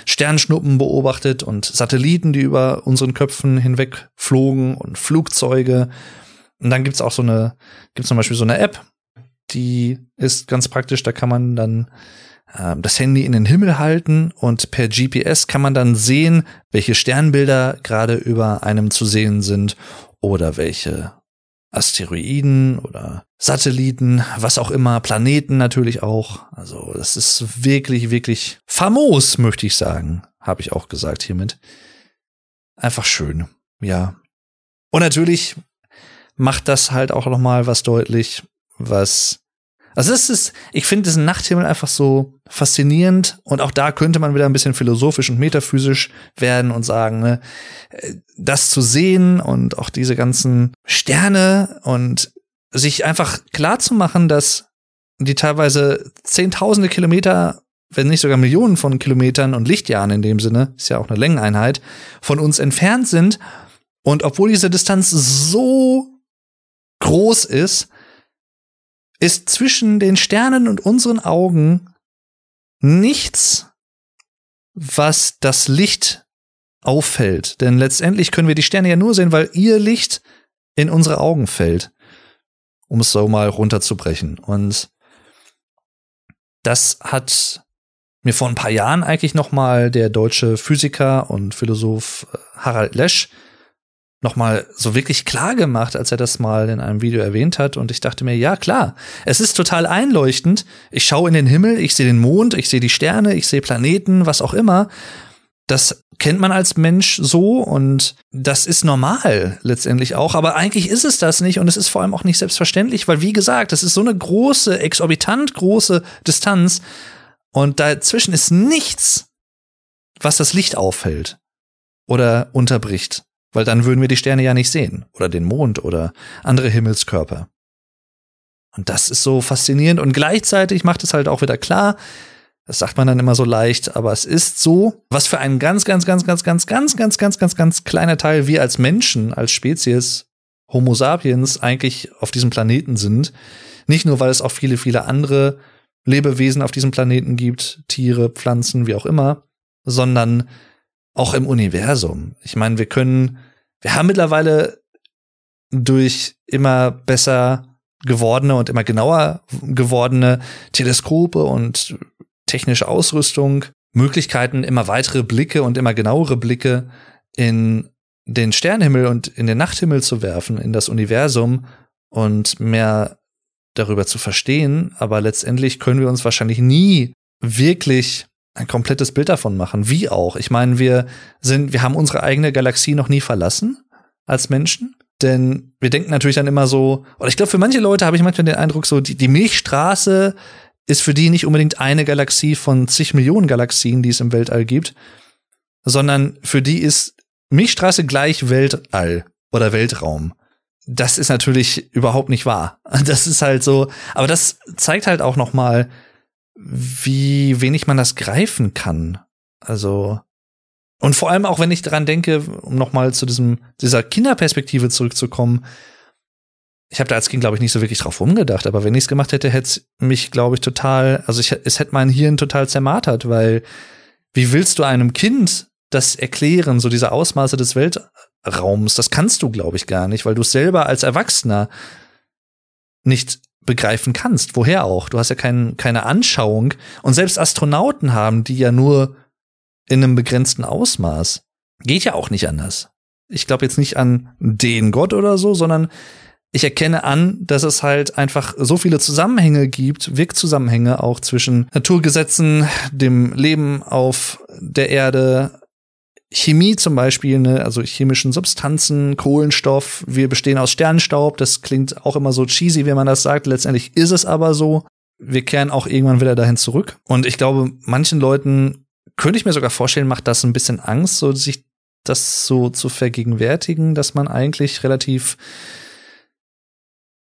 Sternschnuppen beobachtet und Satelliten, die über unseren Köpfen hinweg flogen und Flugzeuge und dann gibt's auch so eine, gibt's zum Beispiel so eine App, die ist ganz praktisch, da kann man dann äh, das Handy in den Himmel halten und per GPS kann man dann sehen, welche Sternbilder gerade über einem zu sehen sind oder welche Asteroiden oder Satelliten, was auch immer, Planeten natürlich auch. Also das ist wirklich, wirklich famos, möchte ich sagen, habe ich auch gesagt hiermit. Einfach schön, ja. Und natürlich macht das halt auch noch mal was deutlich, was also es ist, ich finde diesen Nachthimmel einfach so faszinierend und auch da könnte man wieder ein bisschen philosophisch und metaphysisch werden und sagen, ne, das zu sehen und auch diese ganzen Sterne und sich einfach klar zu machen, dass die teilweise zehntausende Kilometer, wenn nicht sogar Millionen von Kilometern und Lichtjahren in dem Sinne, ist ja auch eine Längeneinheit, von uns entfernt sind. Und obwohl diese Distanz so groß ist, ist zwischen den Sternen und unseren Augen nichts, was das Licht auffällt. Denn letztendlich können wir die Sterne ja nur sehen, weil ihr Licht in unsere Augen fällt. Um es so mal runterzubrechen. Und das hat mir vor ein paar Jahren eigentlich noch mal der deutsche Physiker und Philosoph äh, Harald Lesch nochmal so wirklich klar gemacht, als er das mal in einem Video erwähnt hat. Und ich dachte mir, ja klar, es ist total einleuchtend. Ich schaue in den Himmel, ich sehe den Mond, ich sehe die Sterne, ich sehe Planeten, was auch immer. Das kennt man als Mensch so und das ist normal letztendlich auch. Aber eigentlich ist es das nicht und es ist vor allem auch nicht selbstverständlich, weil wie gesagt, das ist so eine große, exorbitant große Distanz und dazwischen ist nichts, was das Licht auffällt oder unterbricht weil dann würden wir die Sterne ja nicht sehen oder den Mond oder andere Himmelskörper. Und das ist so faszinierend und gleichzeitig macht es halt auch wieder klar, das sagt man dann immer so leicht, aber es ist so, was für ein ganz, ganz, ganz, ganz, ganz, ganz, ganz, ganz, ganz, ganz kleiner Teil wir als Menschen, als Spezies Homo sapiens eigentlich auf diesem Planeten sind. Nicht nur, weil es auch viele, viele andere Lebewesen auf diesem Planeten gibt, Tiere, Pflanzen, wie auch immer, sondern auch im Universum. Ich meine, wir können, wir haben mittlerweile durch immer besser gewordene und immer genauer gewordene Teleskope und technische Ausrüstung Möglichkeiten, immer weitere Blicke und immer genauere Blicke in den Sternenhimmel und in den Nachthimmel zu werfen, in das Universum und mehr darüber zu verstehen. Aber letztendlich können wir uns wahrscheinlich nie wirklich ein komplettes Bild davon machen. Wie auch. Ich meine, wir sind, wir haben unsere eigene Galaxie noch nie verlassen als Menschen. Denn wir denken natürlich dann immer so, oder ich glaube, für manche Leute habe ich manchmal den Eindruck, so, die, die Milchstraße ist für die nicht unbedingt eine Galaxie von zig Millionen Galaxien, die es im Weltall gibt, sondern für die ist Milchstraße gleich Weltall oder Weltraum. Das ist natürlich überhaupt nicht wahr. [laughs] Das ist halt so, aber das zeigt halt auch noch mal, wie wenig man das greifen kann. Also Und vor allem auch, wenn ich daran denke, um nochmal zu diesem, dieser Kinderperspektive zurückzukommen, ich habe da als Kind, glaube ich, nicht so wirklich drauf rumgedacht, aber wenn ich es gemacht hätte, hätte mich, glaube ich, total, also ich, es hätte mein Hirn total zermartert, weil wie willst du einem Kind das erklären, so diese Ausmaße des Weltraums? Das kannst du, glaube ich, gar nicht, weil du selber als Erwachsener nicht begreifen kannst. Woher auch? Du hast ja kein, keine Anschauung. Und selbst Astronauten haben die ja nur in einem begrenzten Ausmaß. Geht ja auch nicht anders. Ich glaube jetzt nicht an den Gott oder so, sondern ich erkenne an, dass es halt einfach so viele Zusammenhänge gibt, Wirkzusammenhänge auch zwischen Naturgesetzen, dem Leben auf der Erde, Chemie zum Beispiel, ne, also chemischen Substanzen, Kohlenstoff, wir bestehen aus Sternenstaub, das klingt auch immer so cheesy, wenn man das sagt, letztendlich ist es aber so. Wir kehren auch irgendwann wieder dahin zurück. Und ich glaube, manchen Leuten könnte ich mir sogar vorstellen, macht das ein bisschen Angst, so sich das so zu vergegenwärtigen, dass man eigentlich relativ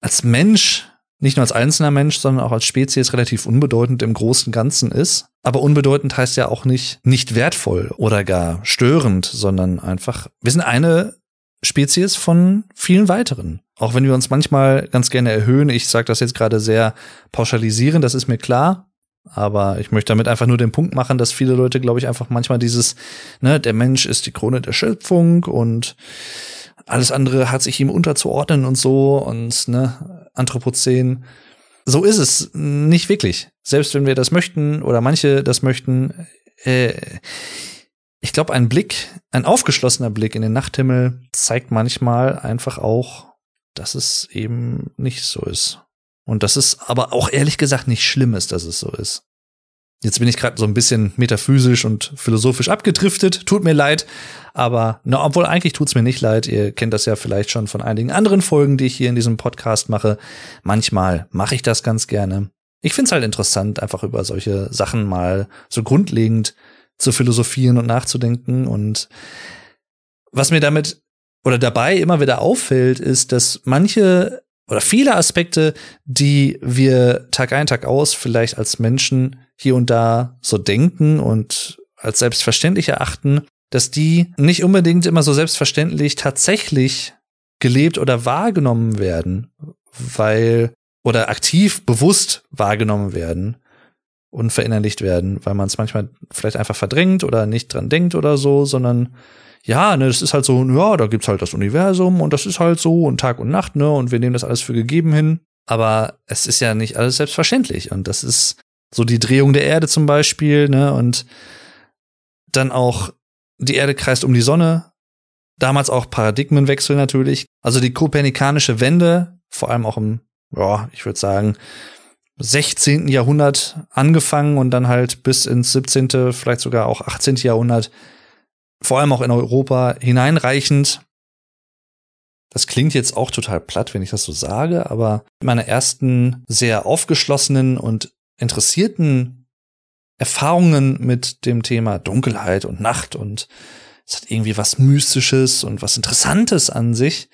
als Mensch, nicht nur als einzelner Mensch, sondern auch als Spezies relativ unbedeutend im großen Ganzen ist. Aber unbedeutend heißt ja auch nicht nicht wertvoll oder gar störend, sondern einfach, wir sind eine Spezies von vielen weiteren. Auch wenn wir uns manchmal ganz gerne erhöhen, ich sage das jetzt gerade sehr pauschalisierend, das ist mir klar, aber ich möchte damit einfach nur den Punkt machen, dass viele Leute, glaube ich, einfach manchmal dieses, ne, der Mensch ist die Krone der Schöpfung und alles andere hat sich ihm unterzuordnen und so und ne, Anthropozän. So ist es nicht wirklich. Selbst wenn wir das möchten oder manche das möchten, äh, ich glaube, ein Blick, ein aufgeschlossener Blick in den Nachthimmel zeigt manchmal einfach auch, dass es eben nicht so ist. Und das ist aber auch ehrlich gesagt nicht schlimm ist, dass es so ist. Jetzt bin ich gerade so ein bisschen metaphysisch und philosophisch abgedriftet. Tut mir leid, aber na, obwohl eigentlich tut's mir nicht leid. Ihr kennt das ja vielleicht schon von einigen anderen Folgen, die ich hier in diesem Podcast mache. Manchmal mache ich das ganz gerne. Ich find's halt interessant, einfach über solche Sachen mal so grundlegend zu philosophieren und nachzudenken. Und was mir damit oder dabei immer wieder auffällt, ist, dass manche oder viele Aspekte, die wir Tag ein, Tag aus vielleicht als Menschen hier und da so denken und als selbstverständlich erachten, dass die nicht unbedingt immer so selbstverständlich tatsächlich gelebt oder wahrgenommen werden, weil oder aktiv bewusst wahrgenommen werden und verinnerlicht werden, weil man es manchmal vielleicht einfach verdrängt oder nicht dran denkt oder so, sondern ja, ne, das ist halt so, ja, da gibt's halt das Universum und das ist halt so und Tag und Nacht, ne, und wir nehmen das alles für gegeben hin. Aber es ist ja nicht alles selbstverständlich und das ist so die Drehung der Erde zum Beispiel, ne, und dann auch die Erde kreist um die Sonne. Damals auch Paradigmenwechsel natürlich. Also die kopernikanische Wende, vor allem auch im, ja, ich würde sagen, 16. Jahrhundert angefangen und dann halt bis ins 17., vielleicht sogar auch 18. Jahrhundert vor allem auch in Europa hineinreichend. Das klingt jetzt auch total platt, wenn ich das so sage, aber meine ersten sehr aufgeschlossenen und interessierten Erfahrungen mit dem Thema Dunkelheit und Nacht und es hat irgendwie was Mystisches und was Interessantes an sich,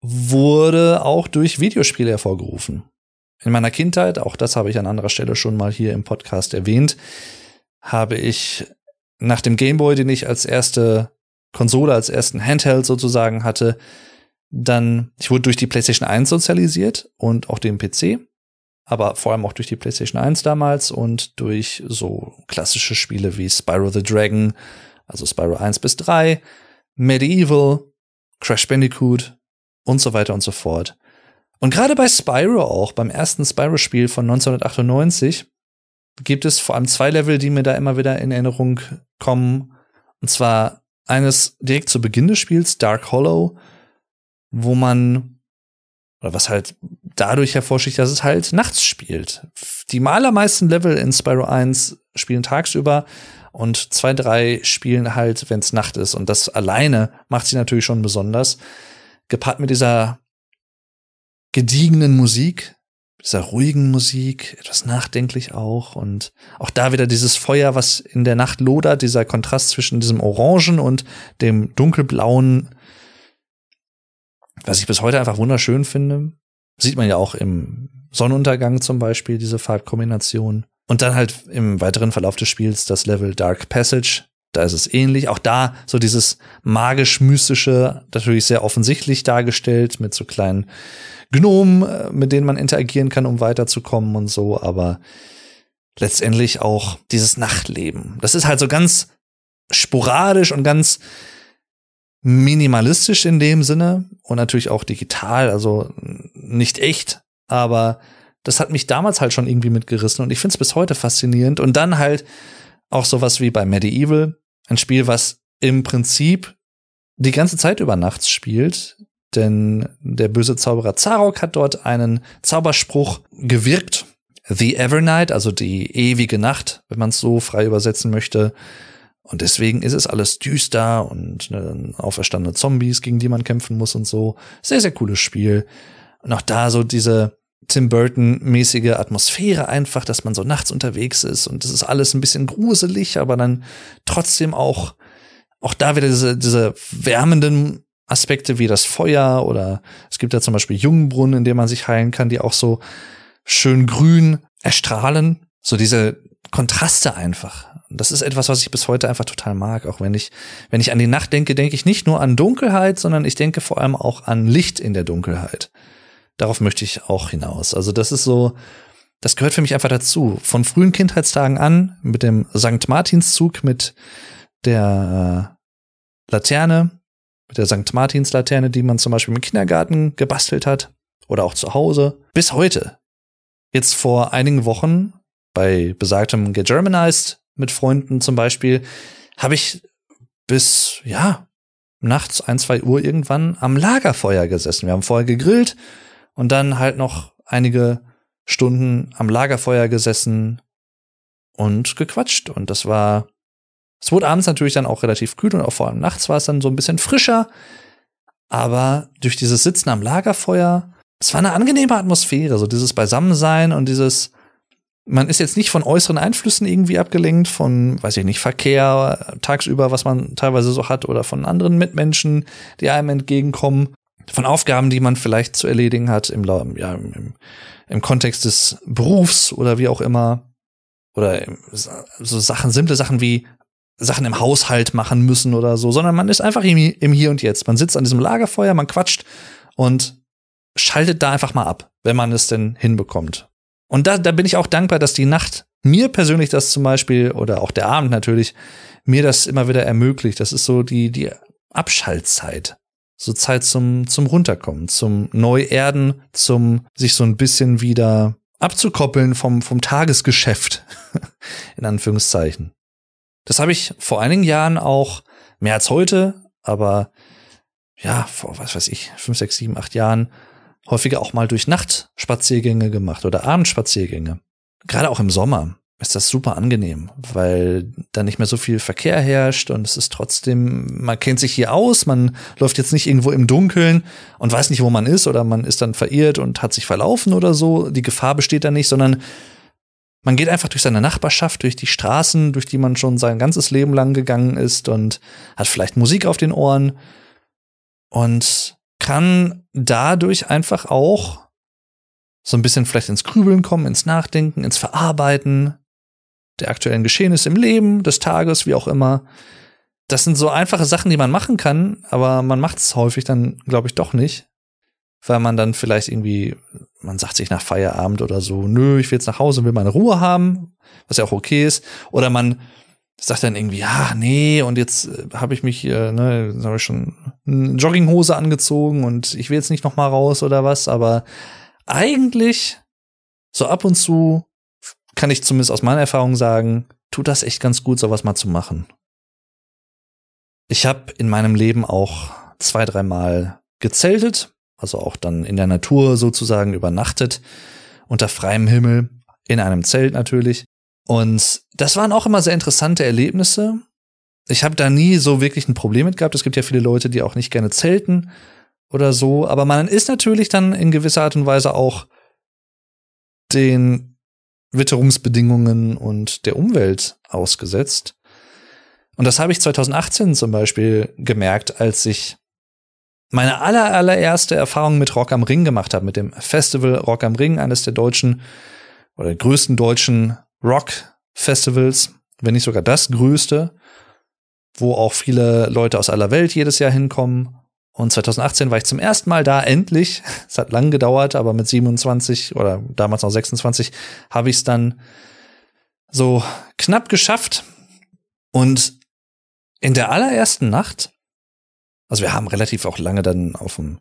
wurde auch durch Videospiele hervorgerufen. In meiner Kindheit, auch das habe ich an anderer Stelle schon mal hier im Podcast erwähnt, habe ich nach dem Gameboy, den ich als erste Konsole, als ersten Handheld sozusagen hatte, dann, ich wurde durch die PlayStation 1 sozialisiert und auch den PC, aber vor allem auch durch die PlayStation 1 damals und durch so klassische Spiele wie Spyro the Dragon, also Spyro 1 bis 3, Medieval, Crash Bandicoot und so weiter und so fort. Und gerade bei Spyro auch, beim ersten Spyro-Spiel von 1998, gibt es vor allem zwei Level, die mir da immer wieder in Erinnerung kommen. Und zwar eines direkt zu Beginn des Spiels, Dark Hollow, wo man, oder was halt dadurch hervorsticht, dass es halt nachts spielt. Die allermeisten Level in Spyro 1 spielen tagsüber und zwei, drei spielen halt, wenn es Nacht ist. Und das alleine macht sie natürlich schon besonders. Gepaart mit dieser gediegenen Musik, dieser ruhigen Musik, etwas nachdenklich auch und auch da wieder dieses Feuer, was in der Nacht lodert, dieser Kontrast zwischen diesem Orangen und dem dunkelblauen, was ich bis heute einfach wunderschön finde. Sieht man ja auch im Sonnenuntergang zum Beispiel, diese Farbkombination. Und dann halt im weiteren Verlauf des Spiels das Level Dark Passage, Da ist es ähnlich. Auch da so dieses magisch-mystische, natürlich sehr offensichtlich dargestellt, mit so kleinen Gnomen, äh, mit denen man interagieren kann, um weiterzukommen und so, aber letztendlich auch dieses Nachtleben. Das ist halt so ganz sporadisch und ganz minimalistisch in dem Sinne und natürlich auch digital, also nicht echt, aber das hat mich damals halt schon irgendwie mitgerissen und ich finde es bis heute faszinierend und dann halt auch sowas wie bei Medieval, ein Spiel, was im Prinzip die ganze Zeit über nachts spielt, denn der böse Zauberer Zarok hat dort einen Zauberspruch gewirkt, The Evernight, also die ewige Nacht, wenn man es so frei übersetzen möchte. Und deswegen ist es alles düster und ne, auferstandene Zombies, gegen die man kämpfen muss und so. Sehr, sehr cooles Spiel. Und auch da so diese Tim Burton-mäßige Atmosphäre einfach, dass man so nachts unterwegs ist und das ist alles ein bisschen gruselig, aber dann trotzdem auch, auch da wieder diese, diese wärmenden Aspekte wie das Feuer oder es gibt ja zum Beispiel Jungbrunnen, in dem man sich heilen kann, die auch so schön grün erstrahlen. So diese Kontraste einfach. Das ist etwas, was ich bis heute einfach total mag. Auch wenn ich, wenn ich an die Nacht denke, denke ich nicht nur an Dunkelheit, sondern ich denke vor allem auch an Licht in der Dunkelheit. Darauf möchte ich auch hinaus. Also das ist so, das gehört für mich einfach dazu. Von frühen Kindheitstagen an mit dem St. Martinszug, mit der äh, Laterne, mit der St. Martins Laterne, die man zum Beispiel im Kindergarten gebastelt hat oder auch zu Hause, bis heute jetzt vor einigen Wochen bei besagtem Get Germanized mit Freunden zum Beispiel, habe ich bis, ja, nachts ein, zwei Uhr irgendwann am Lagerfeuer gesessen. Wir haben vorher gegrillt und dann halt noch einige Stunden am Lagerfeuer gesessen und gequatscht. Und das war, es wurde abends natürlich dann auch relativ kühl und auch vor allem nachts war es dann so ein bisschen frischer. Aber durch dieses Sitzen am Lagerfeuer es war eine angenehme Atmosphäre, so dieses Beisammensein und dieses, man ist jetzt nicht von äußeren Einflüssen irgendwie abgelenkt, von, weiß ich nicht, Verkehr tagsüber, was man teilweise so hat, oder von anderen Mitmenschen, die einem entgegenkommen, von Aufgaben, die man vielleicht zu erledigen hat im, ja, im, im Kontext des Berufs oder wie auch immer. Oder so Sachen, simple Sachen wie Sachen im Haushalt machen müssen oder so, sondern man ist einfach im, im Hier und Jetzt. Man sitzt an diesem Lagerfeuer, man quatscht und schaltet da einfach mal ab, wenn man es denn hinbekommt. Und da, da bin ich auch dankbar, dass die Nacht mir persönlich das zum Beispiel oder auch der Abend natürlich mir das immer wieder ermöglicht. Das ist so die, die Abschaltzeit. So Zeit zum, zum Runterkommen, zum Neuerden, zum sich so ein bisschen wieder abzukoppeln vom, vom Tagesgeschäft. [laughs] In Anführungszeichen. Das habe ich vor einigen Jahren auch mehr als heute, aber ja, vor was weiß ich, fünf, sechs, sieben, acht Jahren häufiger auch mal durch Nachtspaziergänge gemacht oder Abendspaziergänge. Gerade auch im Sommer ist das super angenehm, weil da nicht mehr so viel Verkehr herrscht und es ist trotzdem, man kennt sich hier aus, man läuft jetzt nicht irgendwo im Dunkeln und weiß nicht, wo man ist oder man ist dann verirrt und hat sich verlaufen oder so. Die Gefahr besteht da nicht, sondern man geht einfach durch seine Nachbarschaft, durch die Straßen, durch die man schon sein ganzes Leben lang gegangen ist und hat vielleicht Musik auf den Ohren und kann dadurch einfach auch so ein bisschen vielleicht ins Grübeln kommen, ins Nachdenken, ins Verarbeiten der aktuellen Geschehnisse im Leben, des Tages, wie auch immer. Das sind so einfache Sachen, die man machen kann, aber man macht es häufig dann, glaube ich, doch nicht, weil man dann vielleicht irgendwie, man sagt sich nach Feierabend oder so, nö, ich will jetzt nach Hause, will meine Ruhe haben, was ja auch okay ist, oder man sagt dann irgendwie, ja, nee, und jetzt äh, habe ich mich, äh, ne, habe ich schon eine Jogginghose angezogen und ich will jetzt nicht noch mal raus oder was, aber eigentlich so ab und zu kann ich zumindest aus meiner Erfahrung sagen, tut das echt ganz gut, sowas mal zu machen. Ich habe in meinem Leben auch zwei, dreimal gezeltet, also auch dann in der Natur sozusagen übernachtet, unter freiem Himmel, in einem Zelt natürlich. Und das waren auch immer sehr interessante Erlebnisse. Ich habe da nie so wirklich ein Problem mit gehabt. Es gibt ja viele Leute, die auch nicht gerne zelten oder so. Aber man ist natürlich dann in gewisser Art und Weise auch den Witterungsbedingungen und der Umwelt ausgesetzt. Und das habe ich 2018 zum Beispiel gemerkt, als ich meine aller, allererste Erfahrung mit Rock am Ring gemacht habe, mit dem Festival Rock am Ring, eines der deutschen oder größten deutschen Rock-Festivals, wenn nicht sogar das größte. wo auch viele Leute aus aller Welt jedes Jahr hinkommen. Und 2018 war ich zum ersten Mal da, endlich. [laughs] Es hat lang gedauert, aber mit 27 oder damals noch 26 habe ich es dann so knapp geschafft. Und in der allerersten Nacht, also wir haben relativ auch lange dann auf dem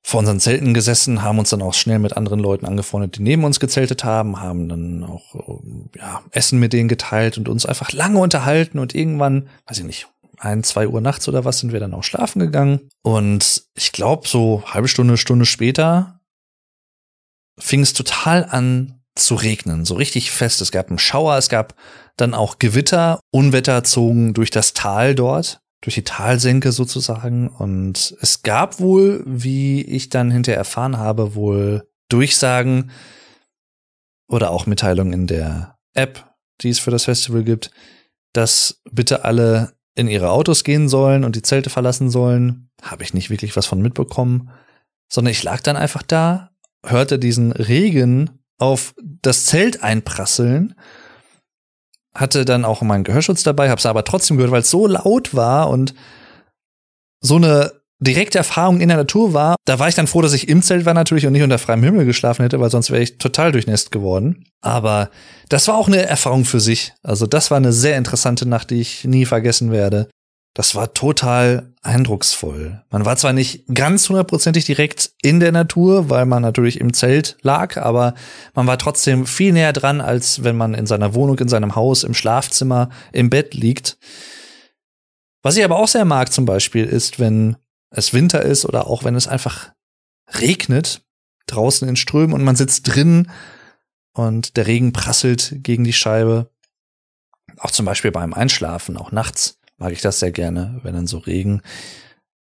vor unseren Zelten gesessen, haben uns dann auch schnell mit anderen Leuten angefreundet, die neben uns gezeltet haben, haben dann auch ja, Essen mit denen geteilt und uns einfach lange unterhalten und irgendwann, weiß ich nicht, ein, zwei Uhr nachts oder was sind wir dann auch schlafen gegangen. Und ich glaube, so halbe Stunde, Stunde später fing es total an zu regnen, so richtig fest. Es gab einen Schauer, es gab dann auch Gewitter, Unwetter zogen durch das Tal dort, durch die Talsenke sozusagen. Und es gab wohl, wie ich dann hinterher erfahren habe, wohl Durchsagen oder auch Mitteilungen in der App, die es für das Festival gibt, dass bitte alle in ihre Autos gehen sollen und die Zelte verlassen sollen. Habe ich nicht wirklich was von mitbekommen, sondern ich lag dann einfach da, hörte diesen Regen auf das Zelt einprasseln, hatte dann auch meinen Gehörschutz dabei, habe es aber trotzdem gehört, weil es so laut war und so eine direkte Erfahrung in der Natur war. Da war ich dann froh, dass ich im Zelt war natürlich und nicht unter freiem Himmel geschlafen hätte, weil sonst wäre ich total durchnässt geworden. Aber das war auch eine Erfahrung für sich. Also das war eine sehr interessante Nacht, die ich nie vergessen werde. Das war total eindrucksvoll. Man war zwar nicht ganz hundertprozentig direkt in der Natur, weil man natürlich im Zelt lag, aber man war trotzdem viel näher dran, als wenn man in seiner Wohnung, in seinem Haus, im Schlafzimmer, im Bett liegt. Was ich aber auch sehr mag zum Beispiel ist, wenn es Winter ist oder auch wenn es einfach regnet, draußen in Strömen und man sitzt drin und der Regen prasselt gegen die Scheibe. Auch zum Beispiel beim Einschlafen, auch nachts mag ich das sehr gerne, wenn dann so Regen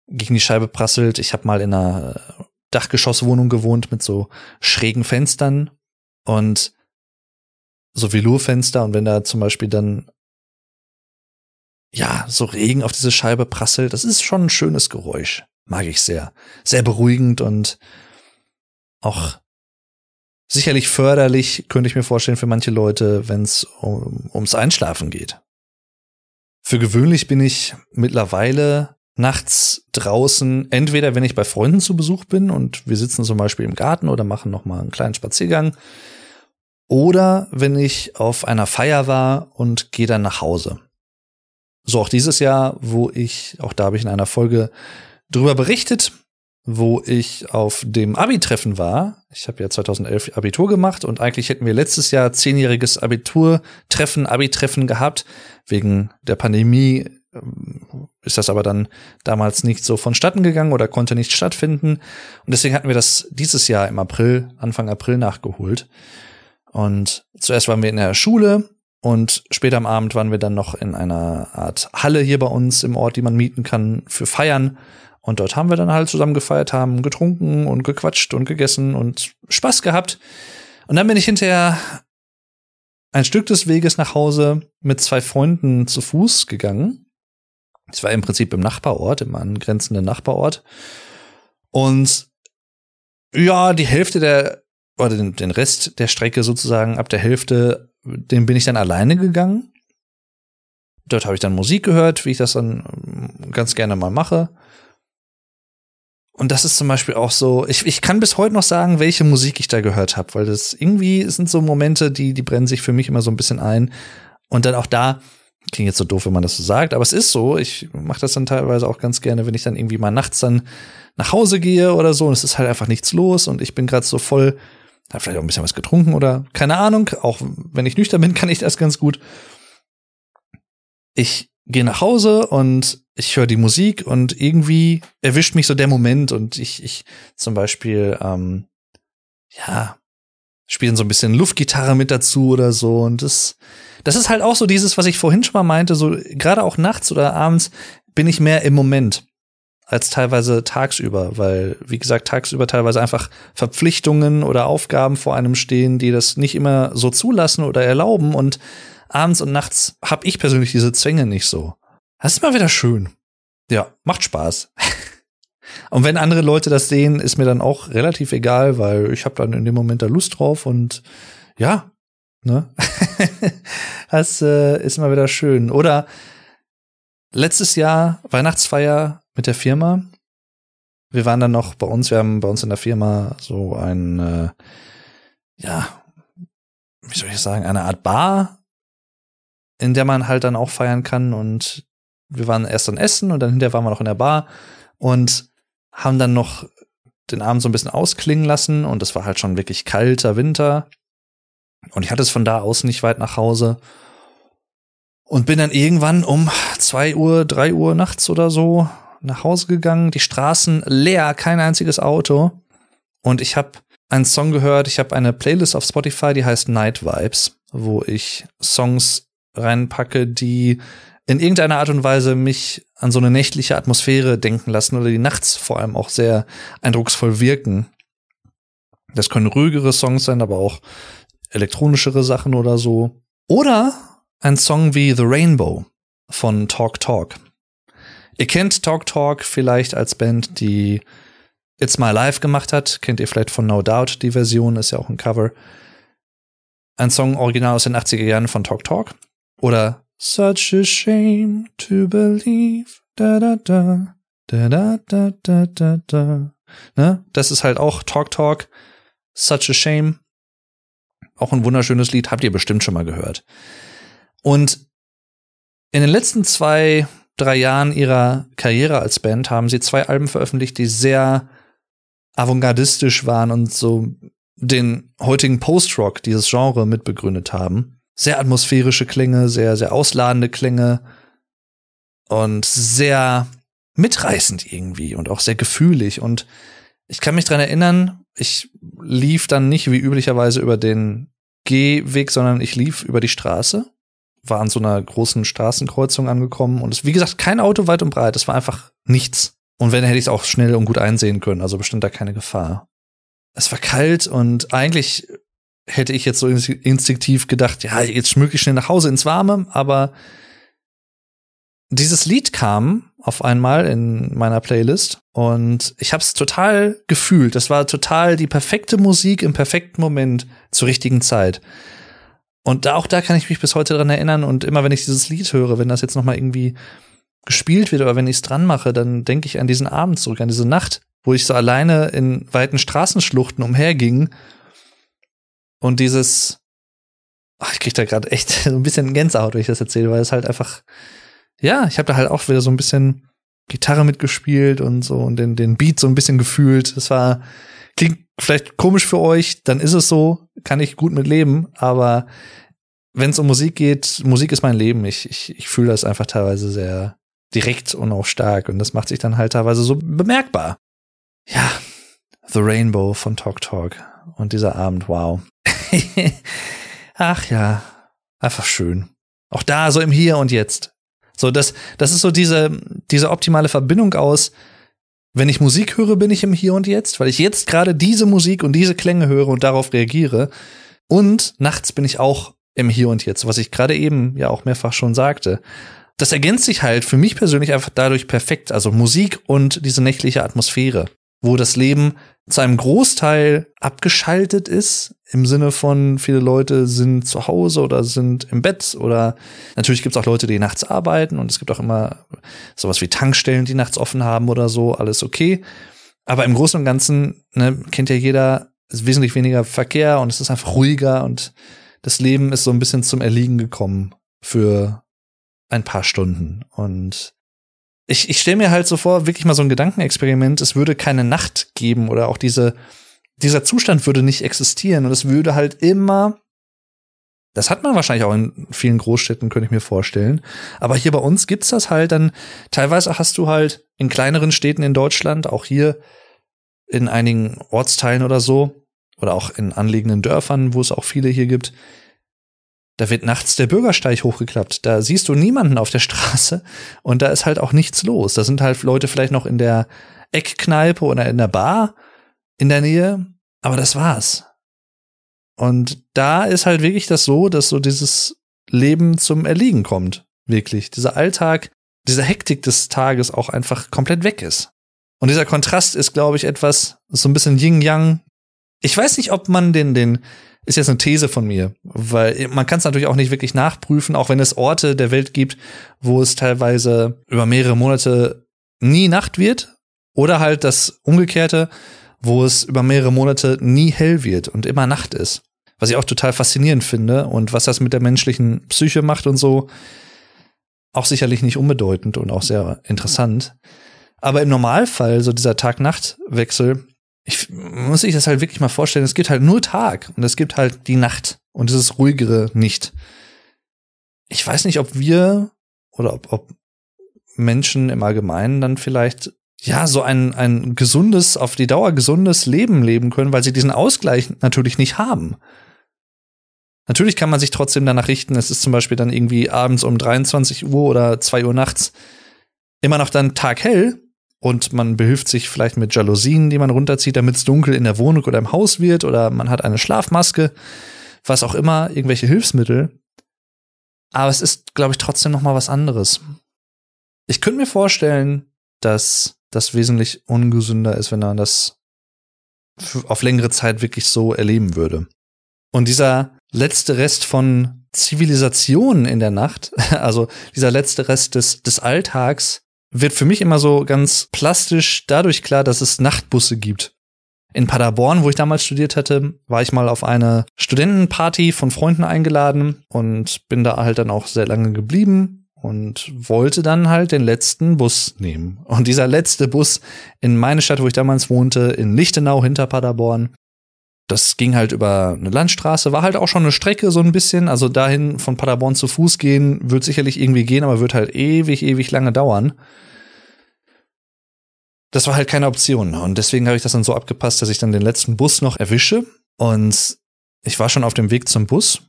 gegen die Scheibe prasselt. Ich habe mal in einer Dachgeschosswohnung gewohnt mit so schrägen Fenstern und so Velourfenster und wenn da zum Beispiel dann ja, so Regen auf diese Scheibe prasselt, das ist schon ein schönes Geräusch. Mag ich sehr. Sehr beruhigend und auch sicherlich förderlich, könnte ich mir vorstellen, für manche Leute, wenn es um, ums Einschlafen geht. Für gewöhnlich bin ich mittlerweile nachts draußen, entweder wenn ich bei Freunden zu Besuch bin und wir sitzen zum Beispiel im Garten oder machen nochmal einen kleinen Spaziergang, oder wenn ich auf einer Feier war und gehe dann nach Hause. So auch dieses Jahr, wo ich, auch da habe ich in einer Folge drüber berichtet, wo ich auf dem Abi-Treffen war. Ich habe ja 2011 Abitur gemacht und eigentlich hätten wir letztes Jahr zehnjähriges Abiturtreffen, Abi-Treffen gehabt. Wegen der Pandemie ähm, ist das aber dann damals nicht so vonstatten gegangen oder konnte nicht stattfinden. Und deswegen hatten wir das dieses Jahr im April, Anfang April nachgeholt. Und zuerst waren wir in der Schule und später am Abend waren wir dann noch in einer Art Halle hier bei uns im Ort, die man mieten kann für Feiern. Und dort haben wir dann halt zusammen gefeiert, haben getrunken und gequatscht und gegessen und Spaß gehabt. Und dann bin ich hinterher ein Stück des Weges nach Hause mit zwei Freunden zu Fuß gegangen. Ich war im Prinzip im Nachbarort, im angrenzenden Nachbarort. Und ja, die Hälfte der, oder den, den Rest der Strecke sozusagen ab der Hälfte den bin ich dann alleine gegangen. Dort habe ich dann Musik gehört, wie ich das dann ähm, ganz gerne mal mache. Und das ist zum Beispiel auch so, ich, ich kann bis heute noch sagen, welche Musik ich da gehört habe, weil das irgendwie sind so Momente, die, die brennen sich für mich immer so ein bisschen ein. Und dann auch da, klingt jetzt so doof, wenn man das so sagt, aber es ist so, ich mache das dann teilweise auch ganz gerne, wenn ich dann irgendwie mal nachts dann nach Hause gehe oder so und es ist halt einfach nichts los und ich bin gerade so voll hat vielleicht auch ein bisschen was getrunken oder keine Ahnung. Auch wenn ich nüchtern bin, kann ich das ganz gut. Ich gehe nach Hause und ich höre die Musik und irgendwie erwischt mich so der Moment und ich, ich zum Beispiel, ähm, ja, spielen so ein bisschen Luftgitarre mit dazu oder so und das, das ist halt auch so dieses, was ich vorhin schon mal meinte, so gerade auch nachts oder abends bin ich mehr im Moment als teilweise tagsüber, weil, wie gesagt, tagsüber teilweise einfach Verpflichtungen oder Aufgaben vor einem stehen, die das nicht immer so zulassen oder erlauben und abends und nachts habe ich persönlich diese Zwänge nicht so. Das ist mal wieder schön. Ja, macht Spaß. [laughs] und wenn andere Leute das sehen, ist mir dann auch relativ egal, weil ich habe dann in dem Moment da Lust drauf und ja, ne? [laughs] das äh, ist mal wieder schön. Oder letztes Jahr Weihnachtsfeier mit der Firma. Wir waren dann noch bei uns, wir haben bei uns in der Firma so ein, äh, ja, wie soll ich sagen, eine Art Bar, in der man halt dann auch feiern kann. Und wir waren erst dann essen und dann hinterher waren wir noch in der Bar und haben dann noch den Abend so ein bisschen ausklingen lassen und es war halt schon wirklich kalter Winter. Und ich hatte es von da aus nicht weit nach Hause. Und bin dann irgendwann um zwei Uhr, drei Uhr nachts oder so nach Hause gegangen. Die Straßen leer, kein einziges Auto. Und ich habe einen Song gehört. Ich habe eine Playlist auf Spotify, die heißt Night Vibes, wo ich Songs reinpacke, die in irgendeiner Art und Weise mich an so eine nächtliche Atmosphäre denken lassen oder die nachts vor allem auch sehr eindrucksvoll wirken. Das können ruhigere Songs sein, aber auch elektronischere Sachen oder so. Oder ein Song wie The Rainbow von Talk Talk. Ihr kennt Talk Talk vielleicht als Band, die It's My Life gemacht hat. Kennt ihr vielleicht von No Doubt. Die Version ist ja auch ein Cover. Ein Song original aus den 80er Jahren von Talk Talk. Oder Such a shame to believe. Da da da. Da da da da da da. Ne? Das ist halt auch Talk Talk. Such a shame. Auch ein wunderschönes Lied, habt ihr bestimmt schon mal gehört. Und in den letzten zwei, drei Jahren ihrer Karriere als Band haben sie zwei Alben veröffentlicht, die sehr avantgardistisch waren und so den heutigen Post-Rock, dieses Genre mitbegründet haben sehr atmosphärische Klänge, sehr, sehr ausladende Klänge und sehr mitreißend irgendwie und auch sehr gefühlig. Und ich kann mich dran erinnern, ich lief dann nicht wie üblicherweise über den Gehweg, sondern ich lief über die Straße, war an so einer großen Straßenkreuzung angekommen und es, wie gesagt, kein Auto weit und breit, es war einfach nichts. Und wenn, hätte ich es auch schnell und gut einsehen können, also bestand da keine Gefahr. Es war kalt und eigentlich hätte ich jetzt so instinktiv gedacht, ja, jetzt schmücke ich schnell nach Hause ins Warme, aber dieses Lied kam auf einmal in meiner Playlist und ich habe es total gefühlt. Das war total die perfekte Musik im perfekten Moment zur richtigen Zeit. Und auch da kann ich mich bis heute dran erinnern und immer wenn ich dieses Lied höre, wenn das jetzt noch mal irgendwie gespielt wird oder wenn ich es dran mache, dann denke ich an diesen Abend zurück, an diese Nacht, wo ich so alleine in weiten Straßenschluchten umherging und dieses, ach, ich krieg da gerade echt [laughs] so ein bisschen Gänsehaut, wenn ich das erzähle, weil es halt einfach, ja, ich habe da halt auch wieder so ein bisschen Gitarre mitgespielt und so und den, den Beat so ein bisschen gefühlt. Das war, klingt vielleicht komisch für euch, dann ist es so, kann ich gut mit leben, aber wenn es um Musik geht, Musik ist mein Leben. Ich, ich, ich fühle das einfach teilweise sehr direkt und auch stark und das macht sich dann halt teilweise so bemerkbar. Ja, The Rainbow von Talk Talk und dieser Abend, wow. [laughs] Ach ja, einfach schön. Auch da so im Hier und Jetzt. So, das, das ist so diese, diese optimale Verbindung aus, wenn ich Musik höre, bin ich im Hier und Jetzt, weil ich jetzt gerade diese Musik und diese Klänge höre und darauf reagiere. Und nachts bin ich auch im Hier und Jetzt, was ich gerade eben ja auch mehrfach schon sagte. Das ergänzt sich halt für mich persönlich einfach dadurch perfekt. Also Musik und diese nächtliche Atmosphäre, wo das Leben zu einem Großteil abgeschaltet ist, im Sinne von viele Leute sind zu Hause oder sind im Bett oder natürlich gibt es auch Leute, die nachts arbeiten und es gibt auch immer sowas wie Tankstellen, die nachts offen haben oder so, alles okay. Aber im Großen und Ganzen ne, kennt ja jeder, ist wesentlich weniger Verkehr und es ist einfach ruhiger und das Leben ist so ein bisschen zum Erliegen gekommen für ein paar Stunden. Und ich, ich stelle mir halt so vor, wirklich mal so ein Gedankenexperiment, es würde keine Nacht geben oder auch diese, dieser Zustand würde nicht existieren und es würde halt immer, das hat man wahrscheinlich auch in vielen Großstädten, könnte ich mir vorstellen. Aber hier bei uns gibt's das halt dann, teilweise hast du halt in kleineren Städten in Deutschland, auch hier in einigen Ortsteilen oder so, oder auch in anliegenden Dörfern, wo es auch viele hier gibt, da wird nachts der Bürgersteig hochgeklappt. Da siehst du niemanden auf der Straße und da ist halt auch nichts los. Da sind halt Leute vielleicht noch in der Eckkneipe oder in der Bar in der Nähe, aber das war's. Und da ist halt wirklich das so, dass so dieses Leben zum Erliegen kommt. Wirklich. Dieser Alltag, diese Hektik des Tages auch einfach komplett weg ist. Und dieser Kontrast ist, glaube ich, etwas, so ein bisschen Yin-Yang. Ich weiß nicht, ob man den, den ist jetzt eine These von mir, weil man kann es natürlich auch nicht wirklich nachprüfen, auch wenn es Orte der Welt gibt, wo es teilweise über mehrere Monate nie Nacht wird oder halt das Umgekehrte, wo es über mehrere Monate nie hell wird und immer Nacht ist. Was ich auch total faszinierend finde und was das mit der menschlichen Psyche macht und so, auch sicherlich nicht unbedeutend und auch sehr interessant. Aber im Normalfall, so dieser Tag-Nacht-Wechsel, ich muss sich das halt wirklich mal vorstellen, es gibt halt nur Tag und es gibt halt die Nacht und dieses ruhigere nicht. Ich weiß nicht, ob wir oder ob, ob Menschen im Allgemeinen dann vielleicht ja so ein, ein gesundes, auf die Dauer gesundes Leben leben können, weil sie diesen Ausgleich natürlich nicht haben. Natürlich kann man sich trotzdem danach richten. Es ist zum Beispiel dann irgendwie abends um 23 Uhr oder 2 Uhr nachts immer noch dann taghell und man behilft sich vielleicht mit Jalousien, die man runterzieht, damit es dunkel in der Wohnung oder im Haus wird oder man hat eine Schlafmaske, was auch immer, irgendwelche Hilfsmittel. Aber es ist, glaube ich, trotzdem noch mal was anderes. Ich könnte mir vorstellen, dass das wesentlich ungesünder ist, wenn man das auf längere Zeit wirklich so erleben würde. Und dieser letzte Rest von Zivilisation in der Nacht, [laughs] also dieser letzte Rest des, des Alltags, wird für mich immer so ganz plastisch dadurch klar, dass es Nachtbusse gibt. In Paderborn, wo ich damals studiert hatte, war ich mal auf eine Studentenparty von Freunden eingeladen und bin da halt dann auch sehr lange geblieben und wollte dann halt den letzten Bus nehmen. Und dieser letzte Bus in meine Stadt, wo ich damals wohnte, in Lichtenau hinter Paderborn, das ging halt über eine Landstraße, war halt auch schon eine Strecke so ein bisschen. Also dahin von Paderborn zu Fuß gehen, wird sicherlich irgendwie gehen, aber wird halt ewig, ewig lange dauern. Das war halt keine Option. Und deswegen habe ich das dann so abgepasst, dass ich dann den letzten Bus noch erwische. Und ich war schon auf dem Weg zum Bus.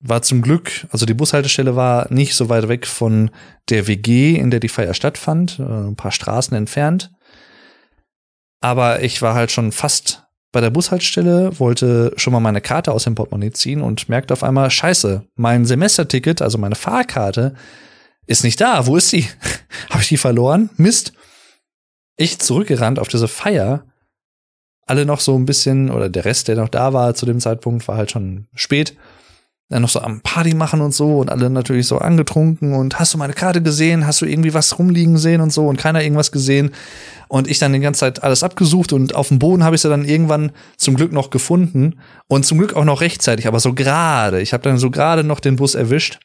War zum Glück, also die Bushaltestelle war nicht so weit weg von der WG, in der die Feier stattfand, äh, ein paar Straßen entfernt. Aber ich war halt schon fast bei der Bushaltestelle, wollte schon mal meine Karte aus dem Portemonnaie ziehen und merkte auf einmal, scheiße, mein Semesterticket, also meine Fahrkarte, ist nicht da. Wo ist sie? [laughs] Habe ich die verloren? Mist. Ich zurückgerannt auf diese Feier. Alle noch so ein bisschen, oder der Rest, der noch da war zu dem Zeitpunkt, war halt schon spät dann noch so am Party machen und so und alle natürlich so angetrunken und hast du meine Karte gesehen, hast du irgendwie was rumliegen sehen und so? Und keiner irgendwas gesehen. Und ich dann die ganze Zeit alles abgesucht und auf dem Boden habe ich sie dann irgendwann zum Glück noch gefunden und zum Glück auch noch rechtzeitig, aber so gerade, ich habe dann so gerade noch den Bus erwischt.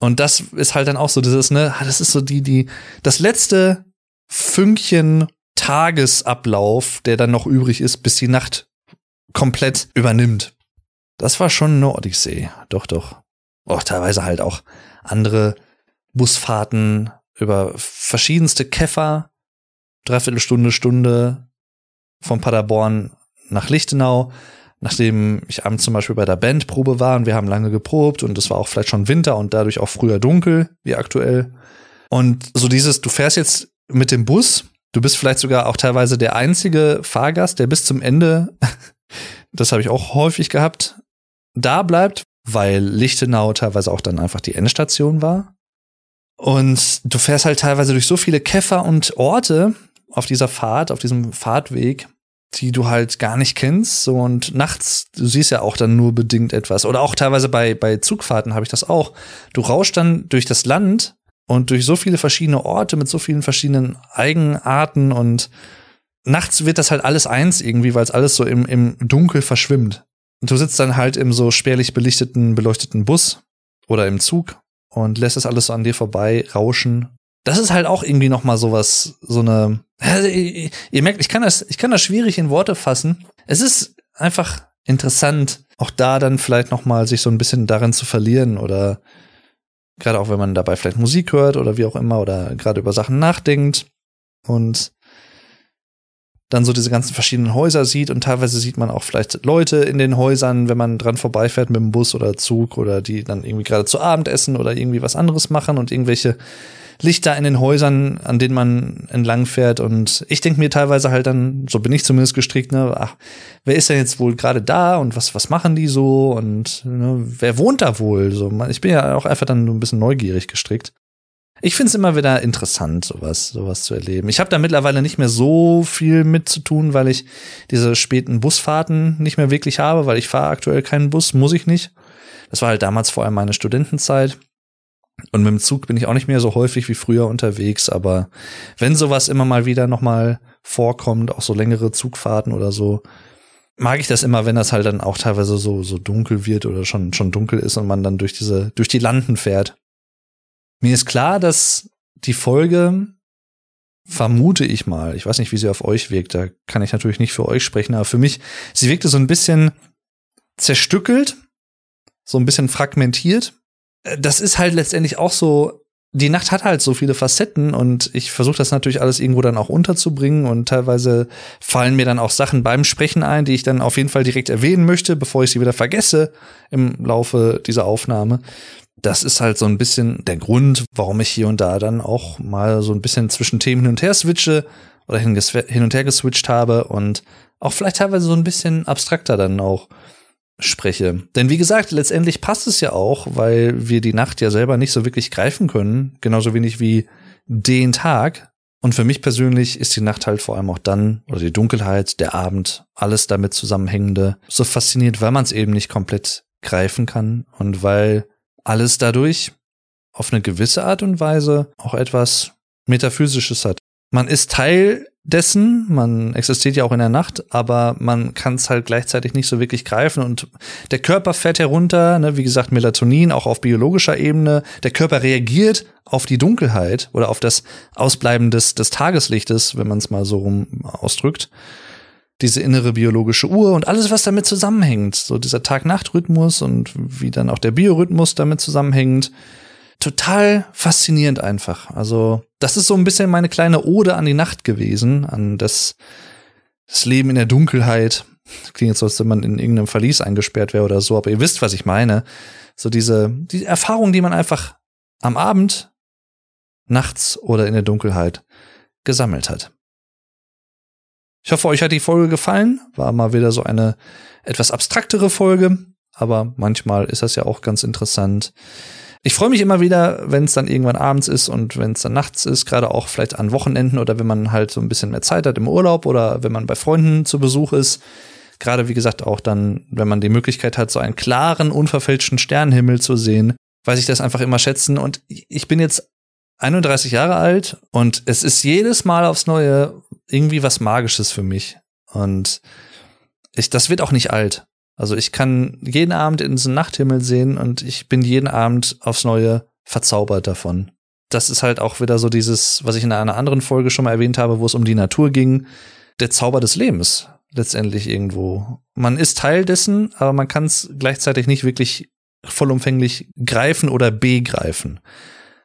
Und das ist halt dann auch so dieses ne, ah, das ist so die die das letzte Fünkchen Tagesablauf, der dann noch übrig ist, bis die Nacht komplett übernimmt. Das war schon eine Odyssee. Doch, doch. Auch teilweise halt auch andere Busfahrten über verschiedenste Käfer. Dreiviertel Stunde, Stunde von Paderborn nach Lichtenau. Nachdem ich abends zum Beispiel bei der Bandprobe war und wir haben lange geprobt und es war auch vielleicht schon Winter und dadurch auch früher dunkel, wie aktuell. Und so dieses, du fährst jetzt mit dem Bus, du bist vielleicht sogar auch teilweise der einzige Fahrgast, der bis zum Ende, [laughs] das habe ich auch häufig gehabt, da bleibt, weil Lichtenau teilweise auch dann einfach die Endstation war. Und du fährst halt teilweise durch so viele Käfer und Orte auf dieser Fahrt, auf diesem Fahrtweg, die du halt gar nicht kennst. So, und nachts, du siehst ja auch dann nur bedingt etwas. Oder auch teilweise bei, bei Zugfahrten habe ich das auch. Du rauschst dann durch das Land und durch so viele verschiedene Orte mit so vielen verschiedenen Eigenarten und nachts wird das halt alles eins irgendwie, weil es alles so im, im Dunkel verschwimmt. Und du sitzt dann halt im so spärlich belichteten, beleuchteten Bus oder im Zug und lässt es alles so an dir vorbei rauschen. Das ist halt auch irgendwie noch mal sowas, so eine. Ihr merkt, ich kann das, ich kann das schwierig in Worte fassen. Es ist einfach interessant, auch da dann vielleicht noch mal sich so ein bisschen darin zu verlieren oder gerade auch wenn man dabei vielleicht Musik hört oder wie auch immer oder gerade über Sachen nachdenkt und dann so diese ganzen verschiedenen Häuser sieht und teilweise sieht man auch vielleicht Leute in den Häusern, wenn man dran vorbeifährt mit dem Bus oder Zug oder die dann irgendwie gerade zu Abend essen oder irgendwie was anderes machen und irgendwelche Lichter in den Häusern, an denen man entlang fährt. Und ich denke mir teilweise halt dann, so bin ich zumindest gestrickt, ne, ach, wer ist denn jetzt wohl gerade da und was was machen die so? Und ne, wer wohnt da wohl? So, ich bin ja auch einfach dann so ein bisschen neugierig gestrickt. Ich finde es immer wieder interessant, sowas, sowas zu erleben. Ich habe da mittlerweile nicht mehr so viel mit zu tun, weil ich diese späten Busfahrten nicht mehr wirklich habe, weil ich fahre aktuell keinen Bus, muss ich nicht. Das war halt damals vor allem meine Studentenzeit. Und mit dem Zug bin ich auch nicht mehr so häufig wie früher unterwegs, aber wenn sowas immer mal wieder nochmal vorkommt, auch so längere Zugfahrten oder so, mag ich das immer, wenn das halt dann auch teilweise so, so dunkel wird oder schon, schon dunkel ist und man dann durch diese, durch die Landen fährt. Mir ist klar, dass die Folge, vermute ich mal, ich weiß nicht, wie sie auf euch wirkt, da kann ich natürlich nicht für euch sprechen, aber für mich, sie wirkte so ein bisschen zerstückelt, so ein bisschen fragmentiert. Das ist halt letztendlich auch so, die Nacht hat halt so viele Facetten und ich versuche das natürlich alles irgendwo dann auch unterzubringen und teilweise fallen mir dann auch Sachen beim Sprechen ein, die ich dann auf jeden Fall direkt erwähnen möchte, bevor ich sie wieder vergesse im Laufe dieser Aufnahme das ist halt so ein bisschen der Grund, warum ich hier und da dann auch mal so ein bisschen zwischen Themen hin und her switche oder hin, und her geswitcht habe und auch vielleicht teilweise so ein bisschen abstrakter dann auch spreche. Denn wie gesagt, letztendlich passt es ja auch, weil wir die Nacht ja selber nicht so wirklich greifen können, genauso wenig wie den Tag. Und für mich persönlich ist die Nacht halt vor allem auch dann, oder die Dunkelheit, der Abend, alles damit zusammenhängende, so fasziniert, weil man es eben nicht komplett greifen kann und weil alles dadurch auf eine gewisse Art und Weise auch etwas Metaphysisches hat. Man ist Teil dessen, man existiert ja auch in der Nacht, aber man kann es halt gleichzeitig nicht so wirklich greifen und der Körper fährt herunter, ne, wie gesagt, Melatonin auch auf biologischer Ebene. Der Körper reagiert auf die Dunkelheit oder auf das Ausbleiben des, des Tageslichtes, wenn man es mal so rum ausdrückt diese innere biologische Uhr und alles, was damit zusammenhängt. So dieser Tag-Nacht-Rhythmus und wie dann auch der Biorhythmus damit zusammenhängt. Total faszinierend einfach. Also, das ist so ein bisschen meine kleine Ode an die Nacht gewesen, an das, das Leben in der Dunkelheit. Klingt jetzt so, als wenn man in irgendeinem Verlies eingesperrt wäre oder so, aber ihr wisst, was ich meine. So diese, die Erfahrung, die man einfach am Abend, nachts oder in der Dunkelheit gesammelt hat. Ich hoffe, euch hat die Folge gefallen. War mal wieder so eine etwas abstraktere Folge, aber manchmal ist das ja auch ganz interessant. Ich freue mich immer wieder, wenn es dann irgendwann abends ist und wenn es dann nachts ist, gerade auch vielleicht an Wochenenden oder wenn man halt so ein bisschen mehr Zeit hat im Urlaub oder wenn man bei Freunden zu Besuch ist. Gerade wie gesagt auch dann, wenn man die Möglichkeit hat, so einen klaren, unverfälschten Sternenhimmel zu sehen, weiß ich das einfach immer schätzen. Und ich bin jetzt 31 Jahre alt und es ist jedes Mal aufs Neue irgendwie was Magisches für mich. Und ich, das wird auch nicht alt. Also ich kann jeden Abend in diesen Nachthimmel sehen und ich bin jeden Abend aufs Neue verzaubert davon. Das ist halt auch wieder so dieses, was ich in einer anderen Folge schon mal erwähnt habe, wo es um die Natur ging, der Zauber des Lebens letztendlich irgendwo. Man ist Teil dessen, aber man kann es gleichzeitig nicht wirklich vollumfänglich greifen oder begreifen.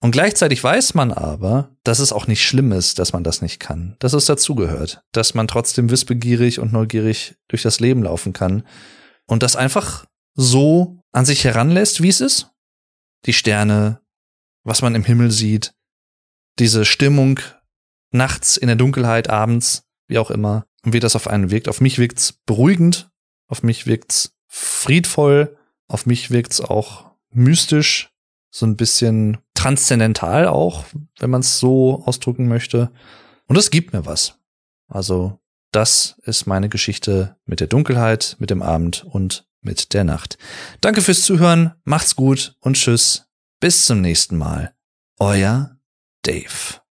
Und gleichzeitig weiß man aber, dass es auch nicht schlimm ist, dass man das nicht kann, dass es dazugehört, dass man trotzdem wissbegierig und neugierig durch das Leben laufen kann und das einfach so an sich heranlässt, wie es ist. Die Sterne, was man im Himmel sieht, diese Stimmung nachts in der Dunkelheit, abends, wie auch immer, und wie das auf einen wirkt. Auf mich wirkt's beruhigend, auf mich wirkt's friedvoll, auf mich wirkt's auch mystisch, so ein bisschen transzendental auch, wenn man es so ausdrücken möchte. Und es gibt mir was. Also das ist meine Geschichte mit der Dunkelheit, mit dem Abend und mit der Nacht. Danke fürs Zuhören, macht's gut und tschüss. Bis zum nächsten Mal. Euer Dave.